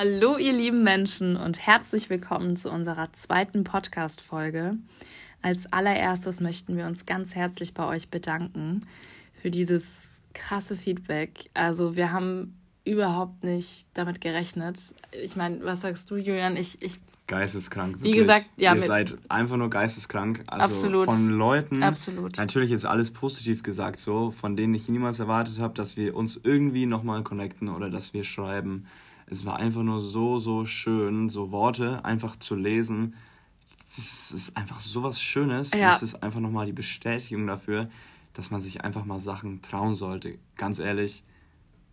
Hallo ihr lieben Menschen und herzlich willkommen zu unserer zweiten Podcast-Folge. Als allererstes möchten wir uns ganz herzlich bei euch bedanken für dieses krasse Feedback. Also wir haben überhaupt nicht damit gerechnet. Ich meine, was sagst du, Julian? Ich, ich Geisteskrank. Wirklich. Wie gesagt, ja. Ihr seid einfach nur geisteskrank. Also absolut. von Leuten. Absolut. Natürlich ist alles positiv gesagt so, von denen ich niemals erwartet habe, dass wir uns irgendwie nochmal connecten oder dass wir schreiben es war einfach nur so, so schön, so Worte einfach zu lesen. Das ist einfach so was Schönes. Ja. Und es ist einfach nochmal die Bestätigung dafür, dass man sich einfach mal Sachen trauen sollte. Ganz ehrlich,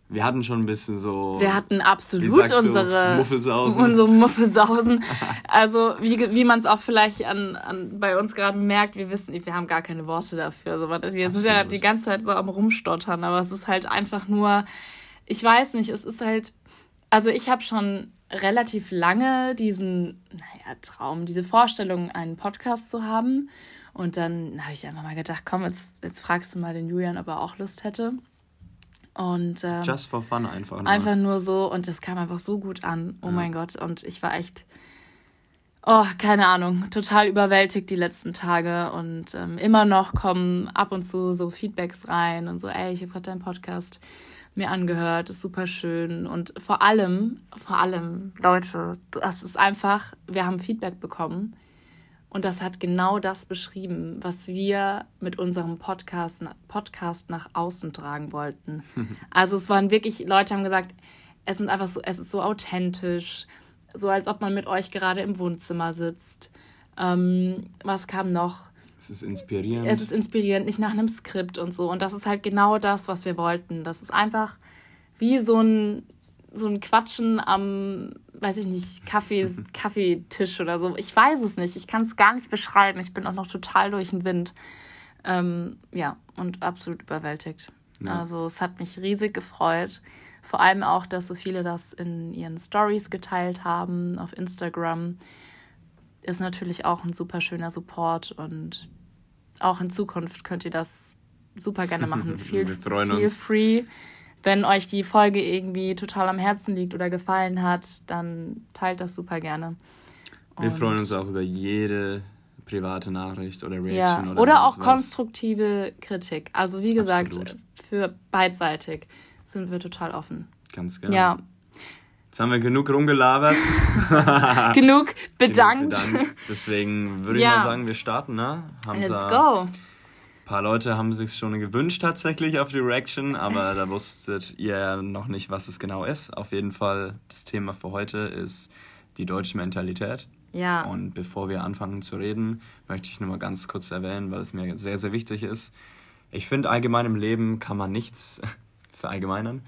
wir hatten schon ein bisschen so. Wir hatten absolut unsere Muffelsausen. Unsere Muffelsausen. Also, wie, wie man es auch vielleicht an, an, bei uns gerade merkt, wir wissen, wir haben gar keine Worte dafür. Also, wir absolut. sind ja die ganze Zeit so am Rumstottern, aber es ist halt einfach nur, ich weiß nicht, es ist halt also ich habe schon relativ lange diesen, naja, Traum, diese Vorstellung, einen Podcast zu haben. Und dann habe ich einfach mal gedacht, komm, jetzt, jetzt fragst du mal den Julian, ob er auch Lust hätte. Und ähm, Just for fun einfach. Nur. Einfach nur so und das kam einfach so gut an. Oh ja. mein Gott. Und ich war echt, oh, keine Ahnung, total überwältigt die letzten Tage. Und ähm, immer noch kommen ab und zu so Feedbacks rein und so, ey, ich habe gerade deinen Podcast mir angehört, ist super schön und vor allem, vor allem, Leute, das ist einfach, wir haben Feedback bekommen und das hat genau das beschrieben, was wir mit unserem Podcast, Podcast nach außen tragen wollten. Also es waren wirklich, Leute haben gesagt, es sind einfach so, es ist so authentisch, so als ob man mit euch gerade im Wohnzimmer sitzt. Ähm, was kam noch? Es ist inspirierend. Es ist inspirierend, nicht nach einem Skript und so. Und das ist halt genau das, was wir wollten. Das ist einfach wie so ein, so ein Quatschen am, weiß ich nicht, Kaffee, Kaffeetisch oder so. Ich weiß es nicht. Ich kann es gar nicht beschreiben. Ich bin auch noch total durch den Wind. Ähm, ja, und absolut überwältigt. Ja. Also es hat mich riesig gefreut. Vor allem auch, dass so viele das in ihren Stories geteilt haben auf Instagram ist natürlich auch ein super schöner Support und auch in Zukunft könnt ihr das super gerne machen. Feel, Wir freuen feel uns. free. Wenn euch die Folge irgendwie total am Herzen liegt oder gefallen hat, dann teilt das super gerne. Wir freuen uns auch über jede private Nachricht oder Reaction ja, oder, oder auch was. konstruktive Kritik. Also wie gesagt, Absolut. für beidseitig sind wir total offen. Ganz genau. Ja, Jetzt haben wir genug rumgelabert. genug bedankt. genug bedankt. Deswegen würde ja. ich mal sagen, wir starten, ne? Hamza, Let's go. Ein paar Leute haben sich schon gewünscht tatsächlich auf die Reaction, aber da wusstet ihr noch nicht, was es genau ist. Auf jeden Fall, das Thema für heute ist die deutsche Mentalität. Ja. Und bevor wir anfangen zu reden, möchte ich nur mal ganz kurz erwähnen, weil es mir sehr, sehr wichtig ist. Ich finde, allgemein im Leben kann man nichts verallgemeinern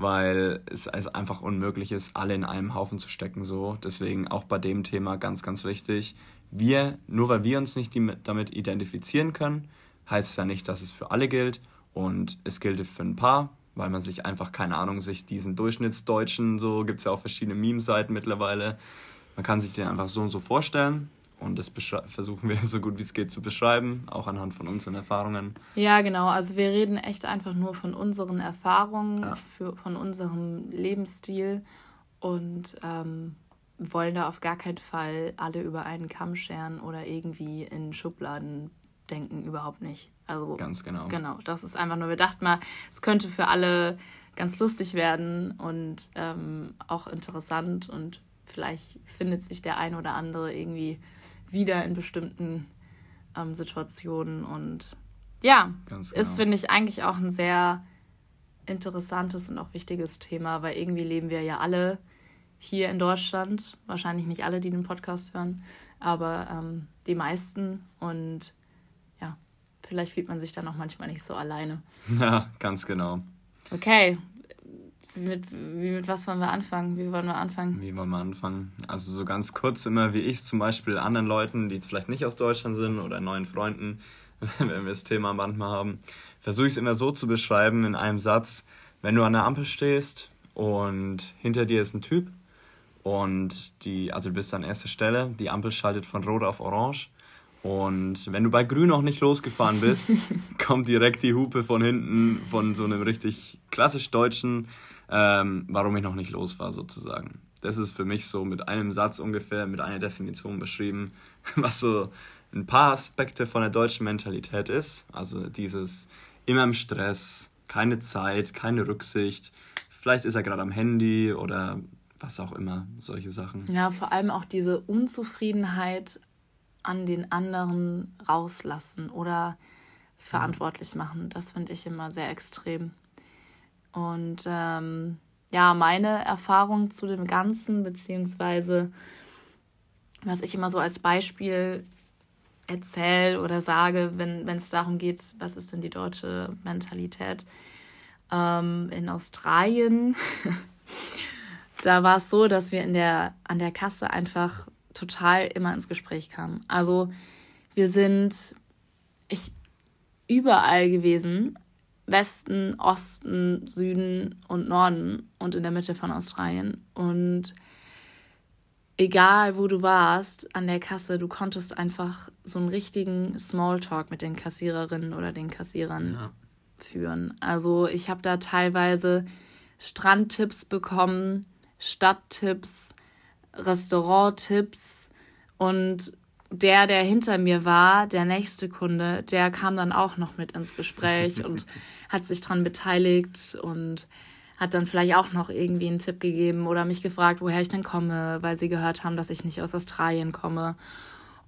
weil es einfach unmöglich ist, alle in einem Haufen zu stecken. So. Deswegen auch bei dem Thema ganz, ganz wichtig. Wir, nur weil wir uns nicht damit identifizieren können, heißt es ja nicht, dass es für alle gilt. Und es gilt für ein paar, weil man sich einfach, keine Ahnung, sich diesen Durchschnittsdeutschen, so gibt es ja auch verschiedene Meme-Seiten mittlerweile, man kann sich den einfach so und so vorstellen. Und das versuchen wir so gut wie es geht zu beschreiben, auch anhand von unseren Erfahrungen. Ja, genau. Also wir reden echt einfach nur von unseren Erfahrungen, ja. für, von unserem Lebensstil und ähm, wollen da auf gar keinen Fall alle über einen Kamm scheren oder irgendwie in Schubladen denken, überhaupt nicht. Also ganz genau. Genau, das ist einfach nur, wir dachten mal, es könnte für alle ganz lustig werden und ähm, auch interessant und vielleicht findet sich der ein oder andere irgendwie wieder in bestimmten ähm, Situationen. Und ja, genau. ist, finde ich, eigentlich auch ein sehr interessantes und auch wichtiges Thema, weil irgendwie leben wir ja alle hier in Deutschland. Wahrscheinlich nicht alle, die den Podcast hören, aber ähm, die meisten. Und ja, vielleicht fühlt man sich dann auch manchmal nicht so alleine. Ja, ganz genau. Okay, mit, wie, mit was wollen wir anfangen? Wie wollen wir anfangen? Wie wollen wir anfangen? Also so ganz kurz immer, wie ich zum Beispiel anderen Leuten, die jetzt vielleicht nicht aus Deutschland sind oder neuen Freunden, wenn wir das Thema manchmal haben, versuche ich es immer so zu beschreiben in einem Satz, wenn du an der Ampel stehst und hinter dir ist ein Typ und die, also du bist an erster Stelle, die Ampel schaltet von Rot auf Orange und wenn du bei Grün noch nicht losgefahren bist, kommt direkt die Hupe von hinten von so einem richtig klassisch deutschen ähm, warum ich noch nicht los war sozusagen. Das ist für mich so mit einem Satz ungefähr, mit einer Definition beschrieben, was so ein paar Aspekte von der deutschen Mentalität ist. Also dieses immer im Stress, keine Zeit, keine Rücksicht. Vielleicht ist er gerade am Handy oder was auch immer, solche Sachen. Ja, vor allem auch diese Unzufriedenheit an den anderen rauslassen oder verantwortlich machen. Das finde ich immer sehr extrem. Und ähm, ja, meine Erfahrung zu dem Ganzen, beziehungsweise was ich immer so als Beispiel erzähle oder sage, wenn es darum geht, was ist denn die deutsche Mentalität. Ähm, in Australien, da war es so, dass wir in der, an der Kasse einfach total immer ins Gespräch kamen. Also wir sind ich, überall gewesen, Westen, Osten, Süden und Norden und in der Mitte von Australien. Und egal wo du warst an der Kasse, du konntest einfach so einen richtigen Smalltalk mit den Kassiererinnen oder den Kassierern ja. führen. Also ich habe da teilweise Strandtipps bekommen, Stadttipps, Restauranttipps und der, der hinter mir war, der nächste Kunde, der kam dann auch noch mit ins Gespräch und hat sich dran beteiligt und hat dann vielleicht auch noch irgendwie einen Tipp gegeben oder mich gefragt, woher ich denn komme, weil sie gehört haben, dass ich nicht aus Australien komme.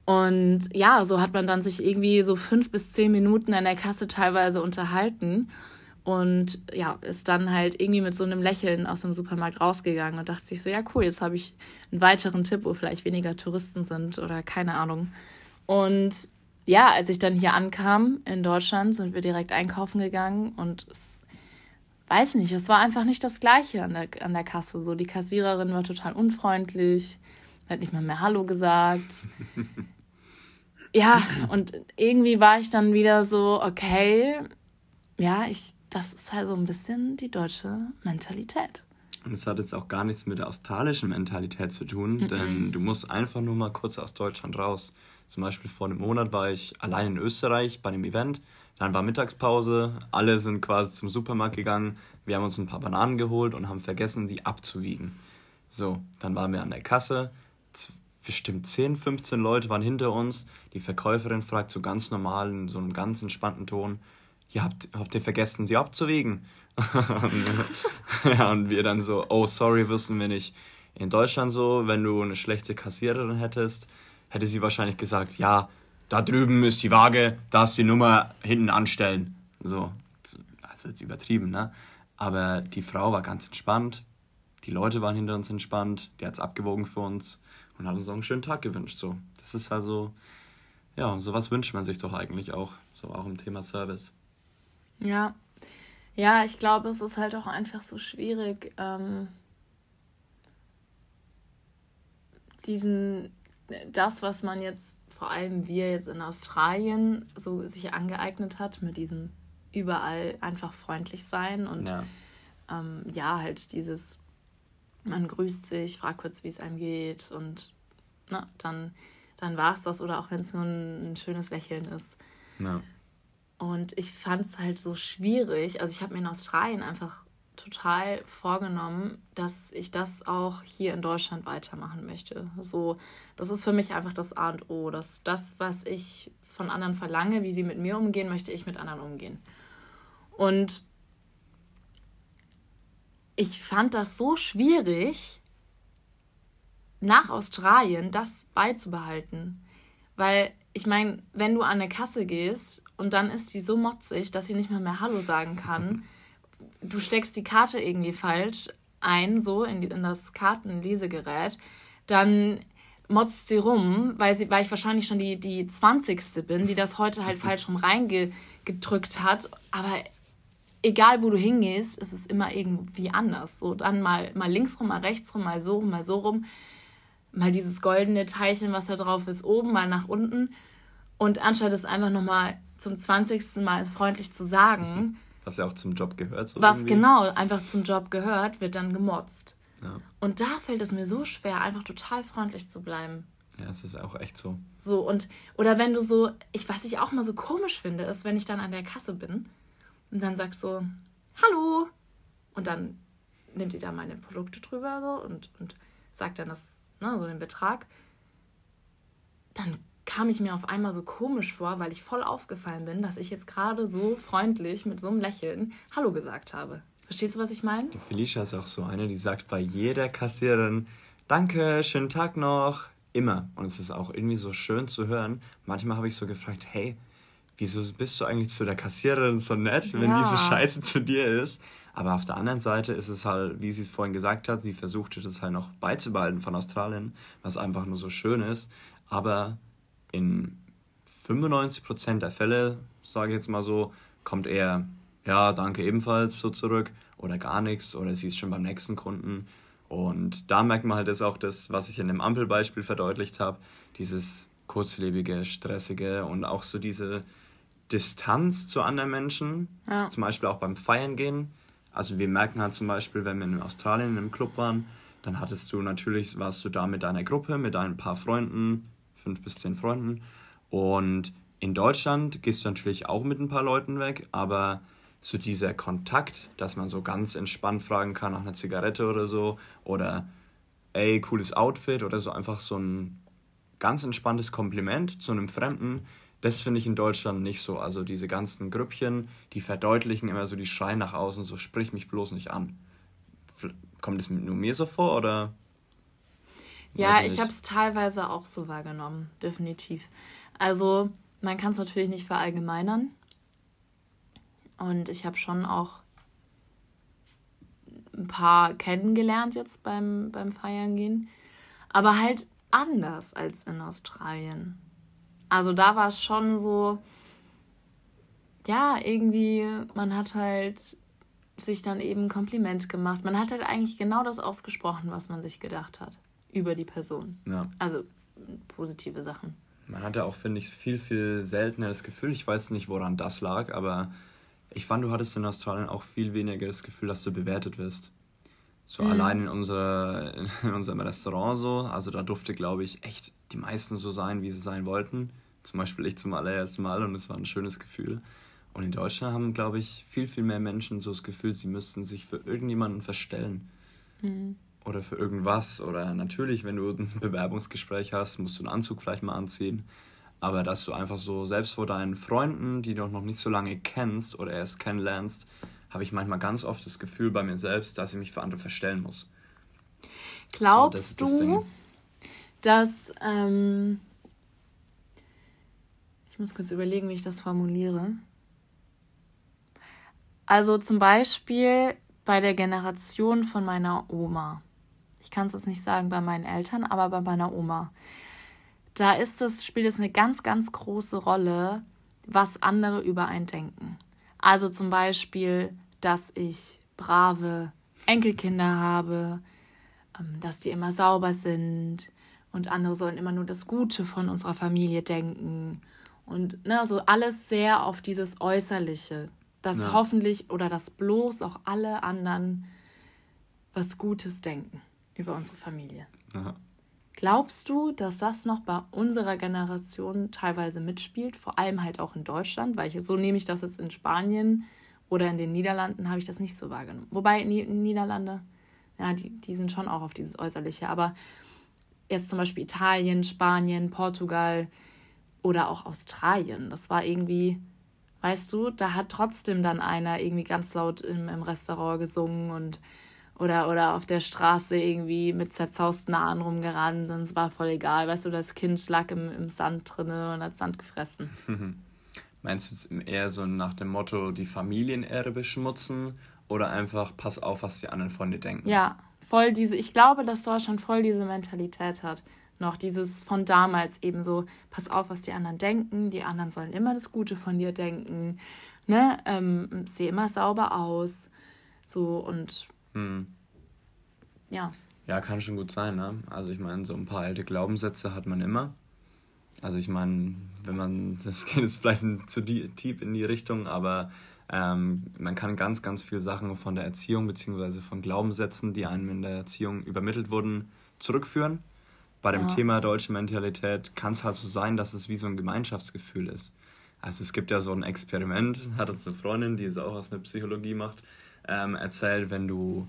Und ja, so hat man dann sich irgendwie so fünf bis zehn Minuten an der Kasse teilweise unterhalten und ja, ist dann halt irgendwie mit so einem Lächeln aus dem Supermarkt rausgegangen und dachte sich so, ja cool, jetzt habe ich einen weiteren Tipp, wo vielleicht weniger Touristen sind oder keine Ahnung. Und ja, als ich dann hier ankam in Deutschland, sind wir direkt einkaufen gegangen und es weiß nicht, es war einfach nicht das Gleiche an der, an der Kasse. So, die Kassiererin war total unfreundlich, hat nicht mal mehr Hallo gesagt. ja, und irgendwie war ich dann wieder so, okay, ja, ich das ist halt so ein bisschen die deutsche Mentalität. Und es hat jetzt auch gar nichts mit der australischen Mentalität zu tun, mhm. denn du musst einfach nur mal kurz aus Deutschland raus. Zum Beispiel vor einem Monat war ich allein in Österreich bei einem Event. Dann war Mittagspause, alle sind quasi zum Supermarkt gegangen. Wir haben uns ein paar Bananen geholt und haben vergessen, die abzuwiegen. So, dann waren wir an der Kasse. Bestimmt 10, 15 Leute waren hinter uns. Die Verkäuferin fragt so ganz normal in so einem ganz entspannten Ton: ja, habt, habt ihr vergessen, sie abzuwiegen? ja, und wir dann so, oh, sorry, wissen wir nicht. In Deutschland so, wenn du eine schlechte Kassiererin hättest, hätte sie wahrscheinlich gesagt, ja, da drüben ist die Waage, da ist die Nummer hinten anstellen. So, also jetzt übertrieben, ne? Aber die Frau war ganz entspannt, die Leute waren hinter uns entspannt, die hat es abgewogen für uns und hat uns auch einen schönen Tag gewünscht. So, das ist also, ja, sowas wünscht man sich doch eigentlich auch, so auch im Thema Service. Ja. Ja, ich glaube, es ist halt auch einfach so schwierig, ähm, diesen, das, was man jetzt, vor allem wir jetzt in Australien, so sich angeeignet hat, mit diesem überall einfach freundlich sein und ja, ähm, ja halt dieses, man grüßt sich, fragt kurz, wie es einem geht und na, dann, dann war es das oder auch wenn es nur ein, ein schönes Lächeln ist. Ja. Und ich fand es halt so schwierig. Also ich habe mir in Australien einfach total vorgenommen, dass ich das auch hier in Deutschland weitermachen möchte. So, das ist für mich einfach das A und O. Dass das, was ich von anderen verlange, wie sie mit mir umgehen, möchte ich mit anderen umgehen. Und ich fand das so schwierig, nach Australien das beizubehalten. Weil ich meine, wenn du an eine Kasse gehst und dann ist die so motzig, dass sie nicht mal mehr Hallo sagen kann, du steckst die Karte irgendwie falsch ein, so in, die, in das Kartenlesegerät, dann motzt sie rum, weil, sie, weil ich wahrscheinlich schon die, die 20. bin, die das heute halt falsch rum reingedrückt hat. Aber egal, wo du hingehst, ist es immer irgendwie anders. So dann mal, mal links rum, mal rechts rum, mal so rum, mal so rum mal dieses goldene Teilchen, was da drauf ist, oben, mal nach unten. Und anstatt es einfach nochmal zum 20. Mal freundlich zu sagen. Was ja auch zum Job gehört. So was irgendwie. genau einfach zum Job gehört, wird dann gemotzt. Ja. Und da fällt es mir so schwer, einfach total freundlich zu bleiben. Ja, es ist auch echt so. So, und, oder wenn du so, ich, was ich auch mal so komisch finde, ist, wenn ich dann an der Kasse bin und dann sagst so, hallo. Und dann nimmt die da meine Produkte drüber so und, und sagt dann das, ne, so den Betrag, dann kam ich mir auf einmal so komisch vor, weil ich voll aufgefallen bin, dass ich jetzt gerade so freundlich mit so einem Lächeln Hallo gesagt habe. Verstehst du, was ich meine? Die Felicia ist auch so eine, die sagt bei jeder Kassiererin, danke, schönen Tag noch, immer. Und es ist auch irgendwie so schön zu hören. Manchmal habe ich so gefragt, hey, wieso bist du eigentlich zu der Kassiererin so nett, wenn ja. die so scheiße zu dir ist? Aber auf der anderen Seite ist es halt, wie sie es vorhin gesagt hat, sie versuchte das halt noch beizubehalten von Australien, was einfach nur so schön ist. Aber in 95% der Fälle, sage ich jetzt mal so, kommt eher, ja, danke ebenfalls so zurück oder gar nichts oder sie ist schon beim nächsten Kunden. Und da merkt man halt das auch das, was ich in dem Ampelbeispiel verdeutlicht habe, dieses kurzlebige, stressige und auch so diese Distanz zu anderen Menschen, ja. zum Beispiel auch beim Feiern gehen. Also wir merken halt zum Beispiel, wenn wir in Australien im Club waren, dann hattest du natürlich, warst du da mit deiner Gruppe, mit ein paar Freunden, fünf bis zehn Freunden. Und in Deutschland gehst du natürlich auch mit ein paar Leuten weg, aber so dieser Kontakt, dass man so ganz entspannt fragen kann nach einer Zigarette oder so oder ey, cooles Outfit oder so einfach so ein ganz entspanntes Kompliment zu einem Fremden, das finde ich in Deutschland nicht so. Also diese ganzen Grüppchen, die verdeutlichen immer so die Schreien nach außen, so sprich mich bloß nicht an. Kommt es nur mir so vor oder? Ja, ich habe es teilweise auch so wahrgenommen, definitiv. Also man kann es natürlich nicht verallgemeinern. Und ich habe schon auch ein paar kennengelernt jetzt beim, beim Feiern gehen. Aber halt anders als in Australien. Also da war es schon so, ja, irgendwie, man hat halt sich dann eben ein Kompliment gemacht. Man hat halt eigentlich genau das ausgesprochen, was man sich gedacht hat über die Person. Ja. Also positive Sachen. Man hatte auch, finde ich, viel, viel seltener das Gefühl, ich weiß nicht, woran das lag, aber ich fand, du hattest in Australien auch viel weniger das Gefühl, dass du bewertet wirst. So mhm. allein in, unserer, in unserem Restaurant so, also da durfte, glaube ich, echt die meisten so sein, wie sie sein wollten. Zum Beispiel ich zum allerersten Mal und es war ein schönes Gefühl. Und in Deutschland haben, glaube ich, viel, viel mehr Menschen so das Gefühl, sie müssten sich für irgendjemanden verstellen. Mhm oder für irgendwas. Oder natürlich, wenn du ein Bewerbungsgespräch hast, musst du einen Anzug vielleicht mal anziehen. Aber dass du einfach so, selbst vor deinen Freunden, die du noch nicht so lange kennst oder erst kennenlernst, habe ich manchmal ganz oft das Gefühl bei mir selbst, dass ich mich für andere verstellen muss. Glaubst so, das du, dass. Ähm, ich muss kurz überlegen, wie ich das formuliere. Also zum Beispiel bei der Generation von meiner Oma ich kann es jetzt nicht sagen bei meinen Eltern, aber bei meiner Oma. Da ist es, spielt es eine ganz, ganz große Rolle, was andere über einen denken. Also zum Beispiel, dass ich brave Enkelkinder habe, ähm, dass die immer sauber sind und andere sollen immer nur das Gute von unserer Familie denken. Und ne, so alles sehr auf dieses Äußerliche, dass ja. hoffentlich oder dass bloß auch alle anderen was Gutes denken über unsere Familie. Aha. Glaubst du, dass das noch bei unserer Generation teilweise mitspielt, vor allem halt auch in Deutschland? Weil ich, so nehme ich das jetzt in Spanien oder in den Niederlanden, habe ich das nicht so wahrgenommen. Wobei Niederlande, ja, die, die sind schon auch auf dieses Äußerliche. Aber jetzt zum Beispiel Italien, Spanien, Portugal oder auch Australien, das war irgendwie, weißt du, da hat trotzdem dann einer irgendwie ganz laut im, im Restaurant gesungen und oder, oder auf der Straße irgendwie mit zerzausten Haaren rumgerannt und es war voll egal. Weißt du, das Kind lag im, im Sand drinne und hat Sand gefressen. Meinst du es eher so nach dem Motto, die Familienehre beschmutzen oder einfach pass auf, was die anderen von dir denken? Ja, voll diese, ich glaube, dass Deutschland voll diese Mentalität hat. Noch dieses von damals eben so, pass auf, was die anderen denken, die anderen sollen immer das Gute von dir denken, ne, ähm, sieh immer sauber aus, so und hm. Ja. Ja, kann schon gut sein, ne? Also ich meine, so ein paar alte Glaubenssätze hat man immer. Also ich meine, wenn man, das geht jetzt vielleicht zu tief in die Richtung, aber ähm, man kann ganz, ganz viele Sachen von der Erziehung bzw. von Glaubenssätzen, die einem in der Erziehung übermittelt wurden, zurückführen. Bei dem ja. Thema deutsche Mentalität kann es halt so sein, dass es wie so ein Gemeinschaftsgefühl ist. Also es gibt ja so ein Experiment, hat uns eine Freundin, die jetzt auch was mit Psychologie macht, ähm, erzählt, wenn du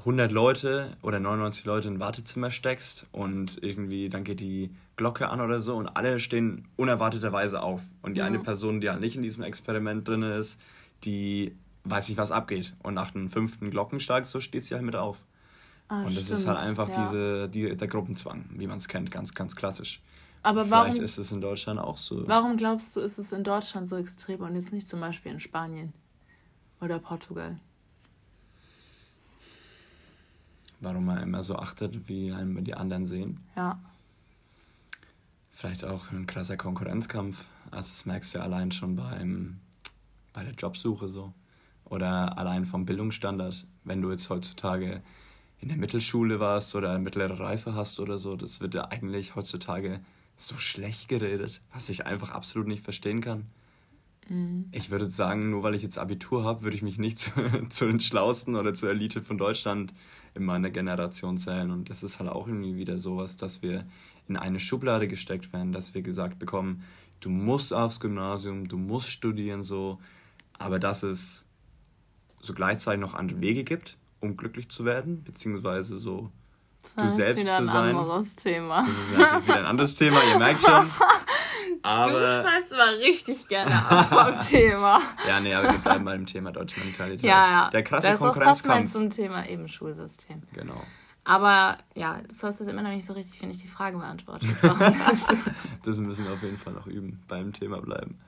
100 Leute oder 99 Leute in ein Wartezimmer steckst und irgendwie dann geht die Glocke an oder so und alle stehen unerwarteterweise auf. Und die ja. eine Person, die halt nicht in diesem Experiment drin ist, die weiß nicht, was abgeht. Und nach dem fünften Glockenschlag so steht sie halt mit auf. Ah, und das stimmt. ist halt einfach ja. diese, die, der Gruppenzwang, wie man es kennt, ganz, ganz klassisch. Aber Vielleicht warum, ist es in Deutschland auch so. Warum glaubst du, ist es in Deutschland so extrem und jetzt nicht zum Beispiel in Spanien oder Portugal? warum man immer so achtet, wie einem die anderen sehen. Ja. Vielleicht auch ein krasser Konkurrenzkampf. Also das merkst du ja allein schon beim, bei der Jobsuche so. Oder allein vom Bildungsstandard. Wenn du jetzt heutzutage in der Mittelschule warst oder mittlere Reife hast oder so, das wird ja eigentlich heutzutage so schlecht geredet, was ich einfach absolut nicht verstehen kann. Mhm. Ich würde sagen, nur weil ich jetzt Abitur habe, würde ich mich nicht zu, zu den Schlausten oder zur Elite von Deutschland in meiner Generation zählen. Und das ist halt auch irgendwie wieder sowas, dass wir in eine Schublade gesteckt werden, dass wir gesagt bekommen, du musst aufs Gymnasium, du musst studieren so, aber dass es so gleichzeitig noch andere Wege gibt, um glücklich zu werden, beziehungsweise so du selbst zu sein. Das ist Thema. Das ist natürlich wieder ein anderes Thema, ihr merkt schon. Aber, du schreibst mal richtig gerne ab vom Thema. ja, nee, aber wir bleiben bei dem Thema deutsche Mentalität. Ja, ja. Der krasse das Konkurrenzkampf. Das zum Thema eben Schulsystem. Genau. Aber ja, du hast jetzt immer noch nicht so richtig, finde ich, die Frage beantwortet. das müssen wir auf jeden Fall noch üben, beim Thema bleiben.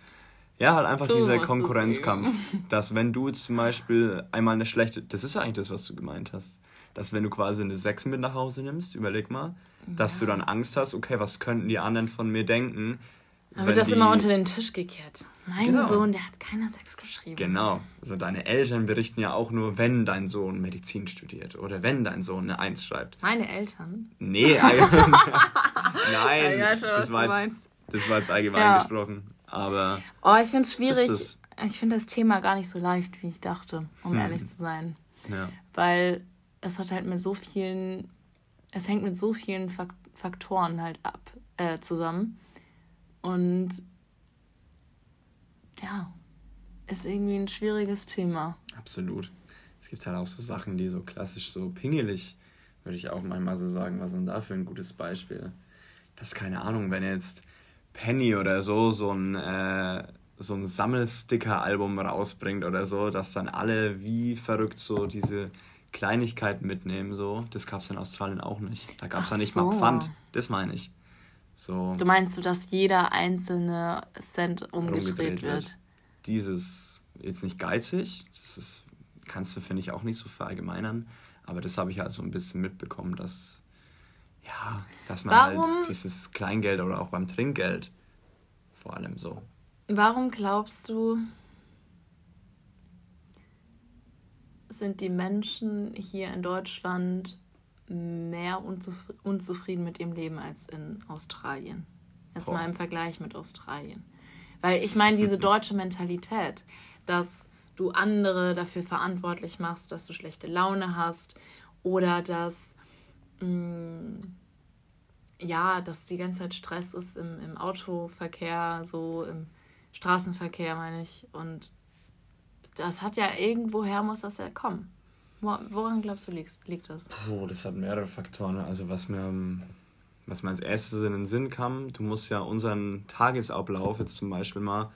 Ja, halt einfach du dieser Konkurrenzkampf. Dass wenn du zum Beispiel einmal eine schlechte, das ist ja eigentlich das, was du gemeint hast, dass wenn du quasi eine 6 mit nach Hause nimmst, überleg mal, dass ja. du dann Angst hast, okay, was könnten die anderen von mir denken, dann wird das die, immer unter den Tisch gekehrt. Mein genau. Sohn, der hat keiner Sex geschrieben. Genau. Also deine Eltern berichten ja auch nur, wenn dein Sohn Medizin studiert oder wenn dein Sohn eine Eins schreibt. Meine Eltern? Nee, nein. Ja, schon, das, war jetzt, das war jetzt allgemein ja. gesprochen. Aber. Oh, ich finde es schwierig. Ich finde das Thema gar nicht so leicht, wie ich dachte, um hm. ehrlich zu sein. Ja. Weil es hat halt mit so vielen, es hängt mit so vielen Faktoren halt ab, äh, zusammen und ja, ist irgendwie ein schwieriges Thema. Absolut. Es gibt halt auch so Sachen, die so klassisch so pingelig, würde ich auch manchmal so sagen. Was denn da für ein gutes Beispiel? Das ist keine Ahnung, wenn jetzt Penny oder so so ein, äh, so ein Sammelsticker-Album rausbringt oder so, dass dann alle wie verrückt so diese Kleinigkeiten mitnehmen. So. Das gab es in Australien auch nicht. Da gab es ja nicht so. mal Pfand. Das meine ich. So du meinst du, dass jeder einzelne Cent umgedreht, wird? wird? Dieses, jetzt nicht geizig, das ist, kannst du, finde ich, auch nicht so verallgemeinern, aber das habe ich halt so ein bisschen mitbekommen, dass, ja, dass man halt Warum? halt dieses Kleingeld oder auch beim Trinkgeld vor allem so. Warum glaubst du, sind die Menschen hier in Deutschland mehr unzufri unzufrieden mit ihrem Leben als in Australien. Erstmal im Vergleich mit Australien. Weil ich meine, diese deutsche Mentalität, dass du andere dafür verantwortlich machst, dass du schlechte Laune hast oder dass, mh, mm, ja, dass die ganze Zeit Stress ist im, im Autoverkehr, so im Straßenverkehr, meine ich. Und das hat ja irgendwoher, muss das ja kommen. Woran glaubst du liegt, das? Oh, das hat mehrere Faktoren. Also was mir, was mir als erstes in den Sinn kam, du musst ja unseren Tagesablauf jetzt zum Beispiel mal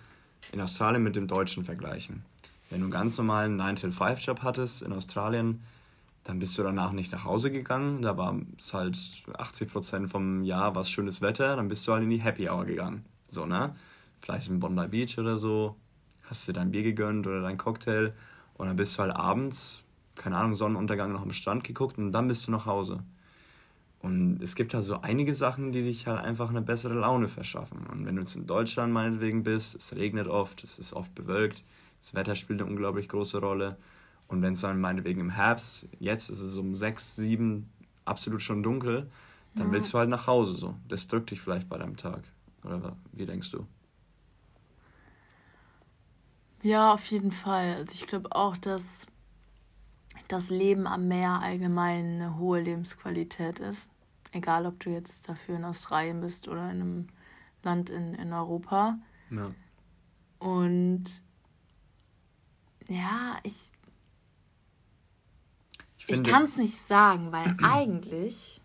in Australien mit dem Deutschen vergleichen. Wenn du einen ganz normalen 9-till-5-Job hattest in Australien, dann bist du danach nicht nach Hause gegangen. Da war es halt 80% vom Jahr was schönes Wetter. Dann bist du halt in die Happy Hour gegangen. So, ne? Vielleicht in Bondi Beach oder so. Hast dir dein Bier gegönnt oder dein Cocktail. Und dann bist du halt abends keine Ahnung, Sonnenuntergang noch am Strand geguckt und dann bist du nach Hause. Und es gibt halt so einige Sachen, die dich halt einfach eine bessere Laune verschaffen. Und wenn du jetzt in Deutschland meinetwegen bist, es regnet oft, es ist oft bewölkt, das Wetter spielt eine unglaublich große Rolle. Und wenn es dann meinetwegen im Herbst, jetzt ist es um sechs, sieben absolut schon dunkel, dann ja. willst du halt nach Hause so. Das drückt dich vielleicht bei deinem Tag. Oder wie denkst du? Ja, auf jeden Fall. Also ich glaube auch, dass das Leben am Meer allgemein eine hohe Lebensqualität ist. Egal, ob du jetzt dafür in Australien bist oder in einem Land in, in Europa. Ja. Und ja, ich. Ich ich kann es nicht sagen, weil eigentlich,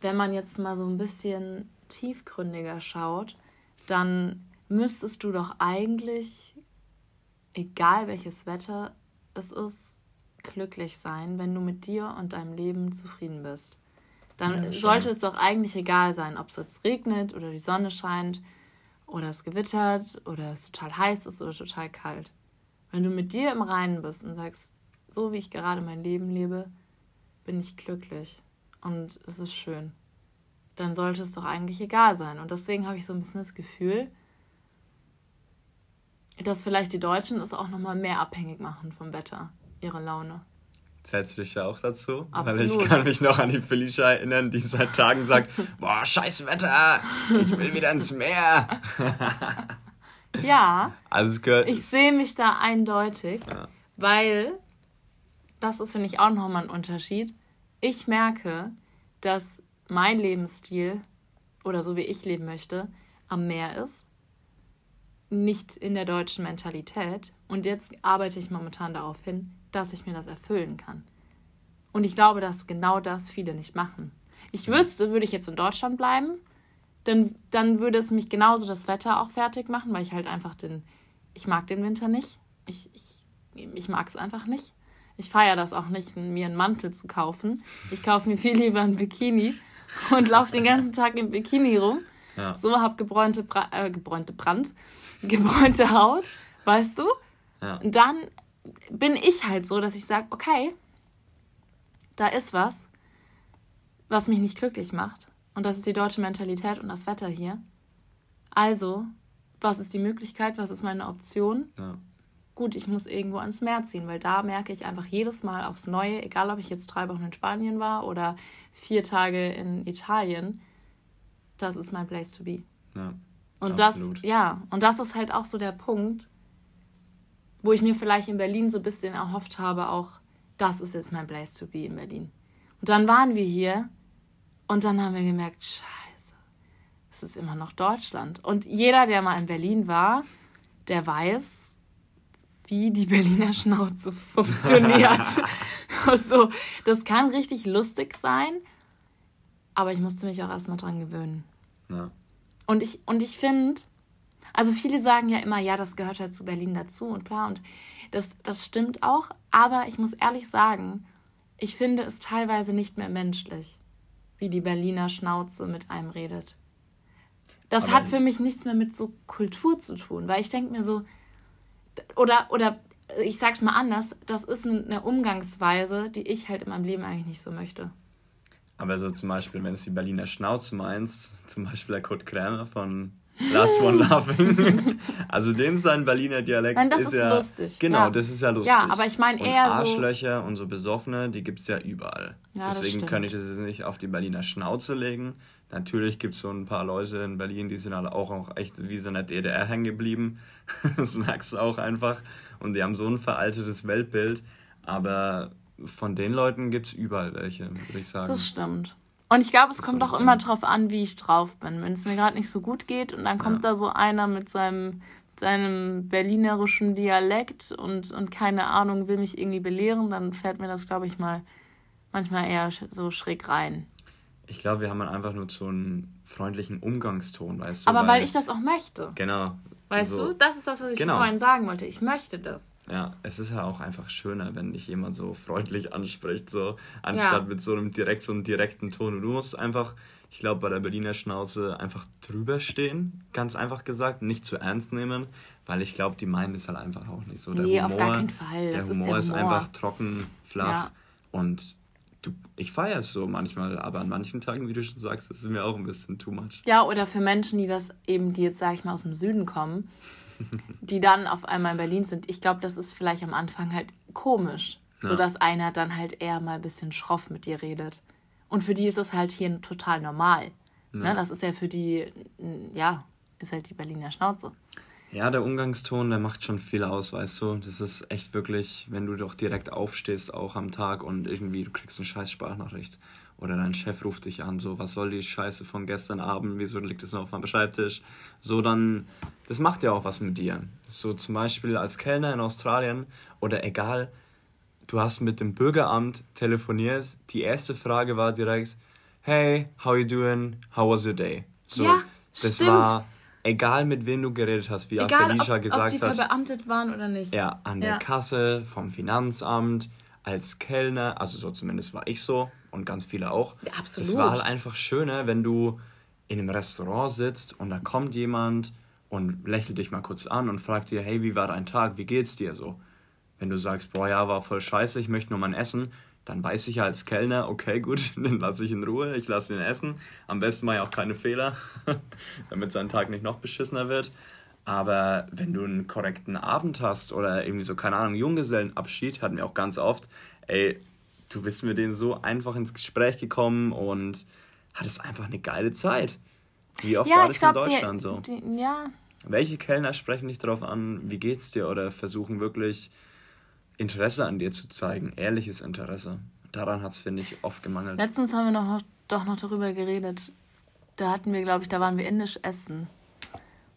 wenn man jetzt mal so ein bisschen tiefgründiger schaut, dann müsstest du doch eigentlich, egal welches Wetter es ist, glücklich sein, wenn du mit dir und deinem Leben zufrieden bist. Dann ja, sollte es doch eigentlich egal sein, ob es jetzt regnet oder die Sonne scheint oder es gewittert oder es total heiß ist oder total kalt. Wenn du mit dir im Reinen bist und sagst, so wie ich gerade mein Leben lebe, bin ich glücklich und es ist schön, dann sollte es doch eigentlich egal sein. Und deswegen habe ich so ein bisschen das Gefühl, dass vielleicht die Deutschen es auch nochmal mehr abhängig machen vom Wetter, ihre Laune. Zählst du dich ja auch dazu? Absolut. Weil ich kann mich noch an die Felicia erinnern, die seit Tagen sagt, boah, scheiß Wetter, ich will wieder ins Meer. ja. Also es gehört... Ich sehe mich da eindeutig, ja. weil, das ist, finde ich, auch nochmal ein Unterschied. Ich merke, dass mein Lebensstil oder so wie ich leben möchte, am Meer ist. Nicht in der deutschen Mentalität. Und jetzt arbeite ich momentan darauf hin, dass ich mir das erfüllen kann. Und ich glaube, dass genau das viele nicht machen. Ich wüsste, würde ich jetzt in Deutschland bleiben, dann, dann würde es mich genauso das Wetter auch fertig machen, weil ich halt einfach den, ich mag den Winter nicht. Ich, ich, ich mag es einfach nicht. Ich feiere das auch nicht, mir einen Mantel zu kaufen. Ich kaufe mir viel lieber ein Bikini und laufe den ganzen Tag im Bikini rum. Ja. So habe gebräunte, Bra äh, gebräunte Brand, gebräunte Haut, weißt du? Ja. Und dann bin ich halt so, dass ich sage, okay, da ist was, was mich nicht glücklich macht. Und das ist die deutsche Mentalität und das Wetter hier. Also, was ist die Möglichkeit, was ist meine Option? Ja. Gut, ich muss irgendwo ans Meer ziehen, weil da merke ich einfach jedes Mal aufs Neue, egal ob ich jetzt drei Wochen in Spanien war oder vier Tage in Italien, das ist mein Place to be. Ja, und absolut. das, ja, und das ist halt auch so der Punkt, wo ich mir vielleicht in Berlin so ein bisschen erhofft habe, auch das ist jetzt mein Place to be in Berlin. Und dann waren wir hier und dann haben wir gemerkt, scheiße, es ist immer noch Deutschland. Und jeder, der mal in Berlin war, der weiß, wie die Berliner Schnauze funktioniert. so, das kann richtig lustig sein, aber ich musste mich auch erstmal dran gewöhnen. Ja. Und ich, und ich finde, also viele sagen ja immer, ja, das gehört halt zu Berlin dazu und bla. Und das, das stimmt auch. Aber ich muss ehrlich sagen, ich finde es teilweise nicht mehr menschlich, wie die Berliner Schnauze mit einem redet. Das aber hat für mich nichts mehr mit so Kultur zu tun, weil ich denke mir so, oder, oder ich sag's mal anders, das ist eine Umgangsweise, die ich halt in meinem Leben eigentlich nicht so möchte. Aber so zum Beispiel, wenn du die Berliner Schnauze meinst, zum Beispiel der Kurt Krämer von Last One Laughing. also den sein Berliner Dialekt Nein, das ist, ist ja lustig. Genau, ja. das ist ja lustig. Ja, aber ich meine eher Arschlöcher so und so Besoffene, die gibt es ja überall. Ja, Deswegen kann ich das jetzt nicht auf die Berliner Schnauze legen. Natürlich gibt es so ein paar Leute in Berlin, die sind alle auch, auch echt wie so in der DDR hängen geblieben. das merkst du auch einfach. Und die haben so ein veraltetes Weltbild. Aber von den Leuten gibt es überall welche, würde ich sagen. Das stimmt. Und ich glaube, es das kommt auch immer drauf an, wie ich drauf bin. Wenn es mir gerade nicht so gut geht und dann kommt ja. da so einer mit seinem, seinem berlinerischen Dialekt und, und keine Ahnung, will mich irgendwie belehren, dann fällt mir das, glaube ich, mal manchmal eher so schräg rein. Ich glaube, wir haben einfach nur so einen freundlichen Umgangston, weißt du? Aber weil, weil ich das auch möchte. Genau. Weißt so, du, das ist das, was ich genau. vorhin sagen wollte. Ich möchte das. Ja, es ist ja auch einfach schöner, wenn dich jemand so freundlich anspricht, so anstatt ja. mit so einem direkt so einem direkten Ton. Und du musst einfach, ich glaube, bei der Berliner Schnauze einfach drüber stehen, ganz einfach gesagt, nicht zu ernst nehmen, weil ich glaube, die meinen es halt einfach auch nicht so. Der nee, Humor, auf gar keinen Fall. Das der Humor ist, der Humor. ist einfach trocken, flach ja. und du, ich feiere es so manchmal, aber an manchen Tagen, wie du schon sagst, ist es mir auch ein bisschen too much. Ja, oder für Menschen, die das eben, die jetzt, sag ich mal, aus dem Süden kommen die dann auf einmal in Berlin sind. Ich glaube, das ist vielleicht am Anfang halt komisch, ja. so dass einer dann halt eher mal ein bisschen schroff mit dir redet. Und für die ist es halt hier total normal. Ja. Ne? Das ist ja für die, ja, ist halt die Berliner Schnauze. Ja, der Umgangston, der macht schon viel aus, weißt du. Das ist echt wirklich, wenn du doch direkt aufstehst, auch am Tag und irgendwie du kriegst eine scheiß Sprachnachricht oder dein Chef ruft dich an, so, was soll die Scheiße von gestern Abend, wieso liegt es noch auf meinem Schreibtisch? So, dann, das macht ja auch was mit dir. So zum Beispiel als Kellner in Australien oder egal, du hast mit dem Bürgeramt telefoniert. Die erste Frage war direkt, hey, how you doing? How was your day? So, ja, das stimmt. war egal mit wem du geredet hast, wie egal, Felicia ob, gesagt ob die hat. verbeamtet waren oder nicht. Ja, an ja. der Kasse, vom Finanzamt, als Kellner, also so zumindest war ich so und ganz viele auch. Ja, absolut. Es war halt einfach schöner, wenn du in einem Restaurant sitzt und da kommt jemand und lächelt dich mal kurz an und fragt dir, hey, wie war dein Tag, wie geht's dir so? Wenn du sagst, boah, ja, war voll scheiße, ich möchte nur mein Essen, dann weiß ich ja als Kellner, okay, gut, den lasse ich in Ruhe, ich lasse ihn essen. Am besten mache ich auch keine Fehler, damit sein Tag nicht noch beschissener wird. Aber wenn du einen korrekten Abend hast oder irgendwie so, keine Ahnung, Junggesellenabschied, hatten wir auch ganz oft, ey, du bist mit denen so einfach ins Gespräch gekommen und hattest einfach eine geile Zeit. Wie oft ja, war das glaub, in Deutschland die, so? Die, ja. Welche Kellner sprechen dich darauf an, wie geht's dir oder versuchen wirklich Interesse an dir zu zeigen, ehrliches Interesse? Daran hat es, finde ich, oft gemangelt. Letztens haben wir noch, doch noch darüber geredet. Da hatten wir, glaube ich, da waren wir indisch essen.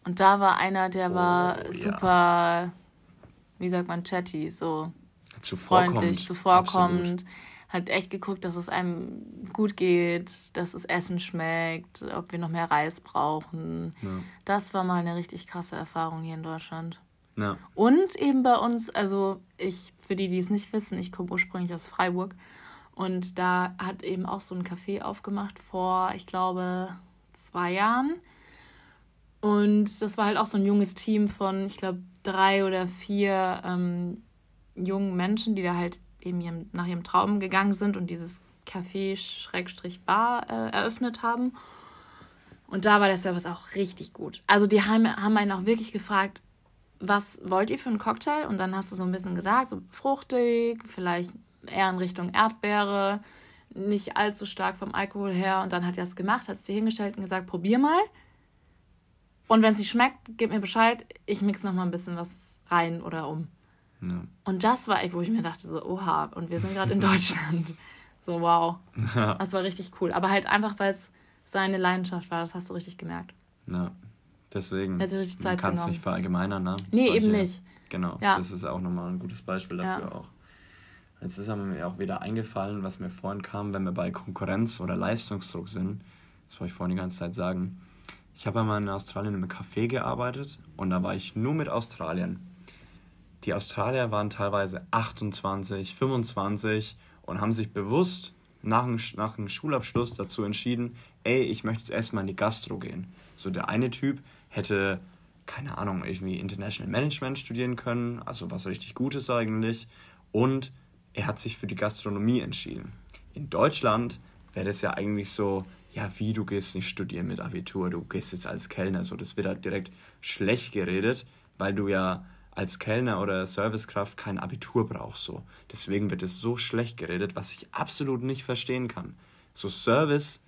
Und da war einer, der war oh, super, ja. wie sagt man, chatty, so zuvorkommend. freundlich, zuvorkommend. Absolut. Hat echt geguckt, dass es einem gut geht, dass das Essen schmeckt, ob wir noch mehr Reis brauchen. Ja. Das war mal eine richtig krasse Erfahrung hier in Deutschland. Ja. Und eben bei uns, also ich, für die, die es nicht wissen, ich komme ursprünglich aus Freiburg. Und da hat eben auch so ein Café aufgemacht vor, ich glaube, zwei Jahren. Und das war halt auch so ein junges Team von, ich glaube, drei oder vier ähm, jungen Menschen, die da halt eben ihrem, nach ihrem Traum gegangen sind und dieses Café-Bar äh, eröffnet haben. Und da war der Service auch richtig gut. Also die haben, haben einen auch wirklich gefragt, was wollt ihr für einen Cocktail? Und dann hast du so ein bisschen gesagt, so fruchtig, vielleicht eher in Richtung Erdbeere, nicht allzu stark vom Alkohol her. Und dann hat er es gemacht, hat es dir hingestellt und gesagt, probier mal. Und wenn es nicht schmeckt, gib mir Bescheid, ich mix noch mal ein bisschen was rein oder um. Ja. Und das war, wo ich mir dachte, so, oha, und wir sind gerade in Deutschland. so, wow. Ja. Das war richtig cool. Aber halt einfach, weil es seine Leidenschaft war, das hast du richtig gemerkt. Ja, deswegen. Hat richtig Zeit man kann es nicht verallgemeinern, ne? Nee, Solche, eben nicht. Genau, ja. das ist auch nochmal ein gutes Beispiel dafür ja. auch. Jetzt ist mir auch wieder eingefallen, was mir vorhin kam, wenn wir bei Konkurrenz oder Leistungsdruck sind. Das wollte ich vorhin die ganze Zeit sagen. Ich habe einmal in Australien in einem Café gearbeitet und da war ich nur mit Australiern. Die Australier waren teilweise 28, 25 und haben sich bewusst nach dem, nach dem Schulabschluss dazu entschieden, ey, ich möchte jetzt erstmal in die Gastro gehen. So der eine Typ hätte, keine Ahnung, irgendwie International Management studieren können, also was richtig Gutes eigentlich. Und er hat sich für die Gastronomie entschieden. In Deutschland wäre das ja eigentlich so, ja, wie, du gehst nicht studieren mit Abitur, du gehst jetzt als Kellner, so, das wird halt direkt schlecht geredet, weil du ja als Kellner oder Servicekraft kein Abitur brauchst, so. Deswegen wird es so schlecht geredet, was ich absolut nicht verstehen kann. So Service,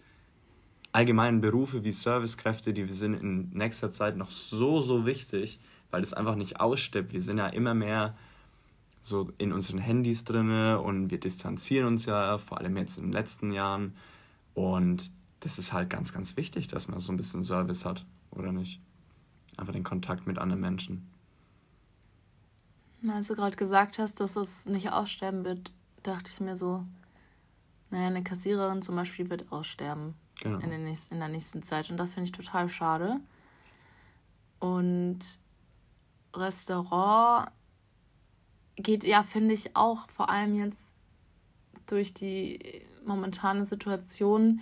allgemeinen Berufe wie Servicekräfte, die wir sind in nächster Zeit noch so, so wichtig, weil es einfach nicht ausstirbt. Wir sind ja immer mehr so in unseren Handys drinne und wir distanzieren uns ja, vor allem jetzt in den letzten Jahren. Und das ist halt ganz, ganz wichtig, dass man so ein bisschen Service hat, oder nicht? Einfach den Kontakt mit anderen Menschen. Als du gerade gesagt hast, dass es nicht aussterben wird, dachte ich mir so, naja, eine Kassiererin zum Beispiel wird aussterben genau. in, den nächsten, in der nächsten Zeit. Und das finde ich total schade. Und Restaurant geht ja, finde ich, auch vor allem jetzt durch die momentane Situation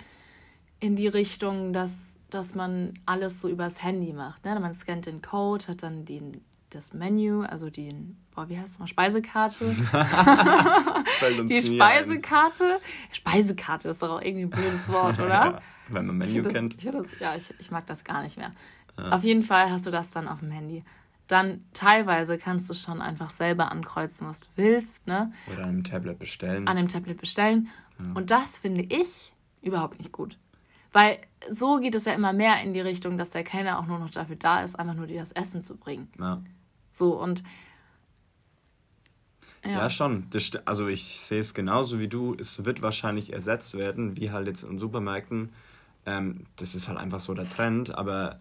in die Richtung, dass, dass man alles so übers Handy macht. Ne? Man scannt den Code, hat dann den, das Menü, also den, boah, wie heißt es mal, Speisekarte. die Speisekarte. Speisekarte ist doch auch irgendwie ein blödes Wort, oder? Wenn man Menü ich kennt. Das, ich das, ja, ich, ich mag das gar nicht mehr. Ja. Auf jeden Fall hast du das dann auf dem Handy. Dann teilweise kannst du schon einfach selber ankreuzen, was du willst. Ne? Oder an einem Tablet bestellen. An dem Tablet bestellen. Ja. Und das finde ich überhaupt nicht gut. Weil so geht es ja immer mehr in die Richtung, dass der Kellner auch nur noch dafür da ist, einfach nur dir das Essen zu bringen. Ja. So und. Ja, ja schon. Also ich sehe es genauso wie du. Es wird wahrscheinlich ersetzt werden, wie halt jetzt in Supermärkten. Ähm, das ist halt einfach so der Trend. Aber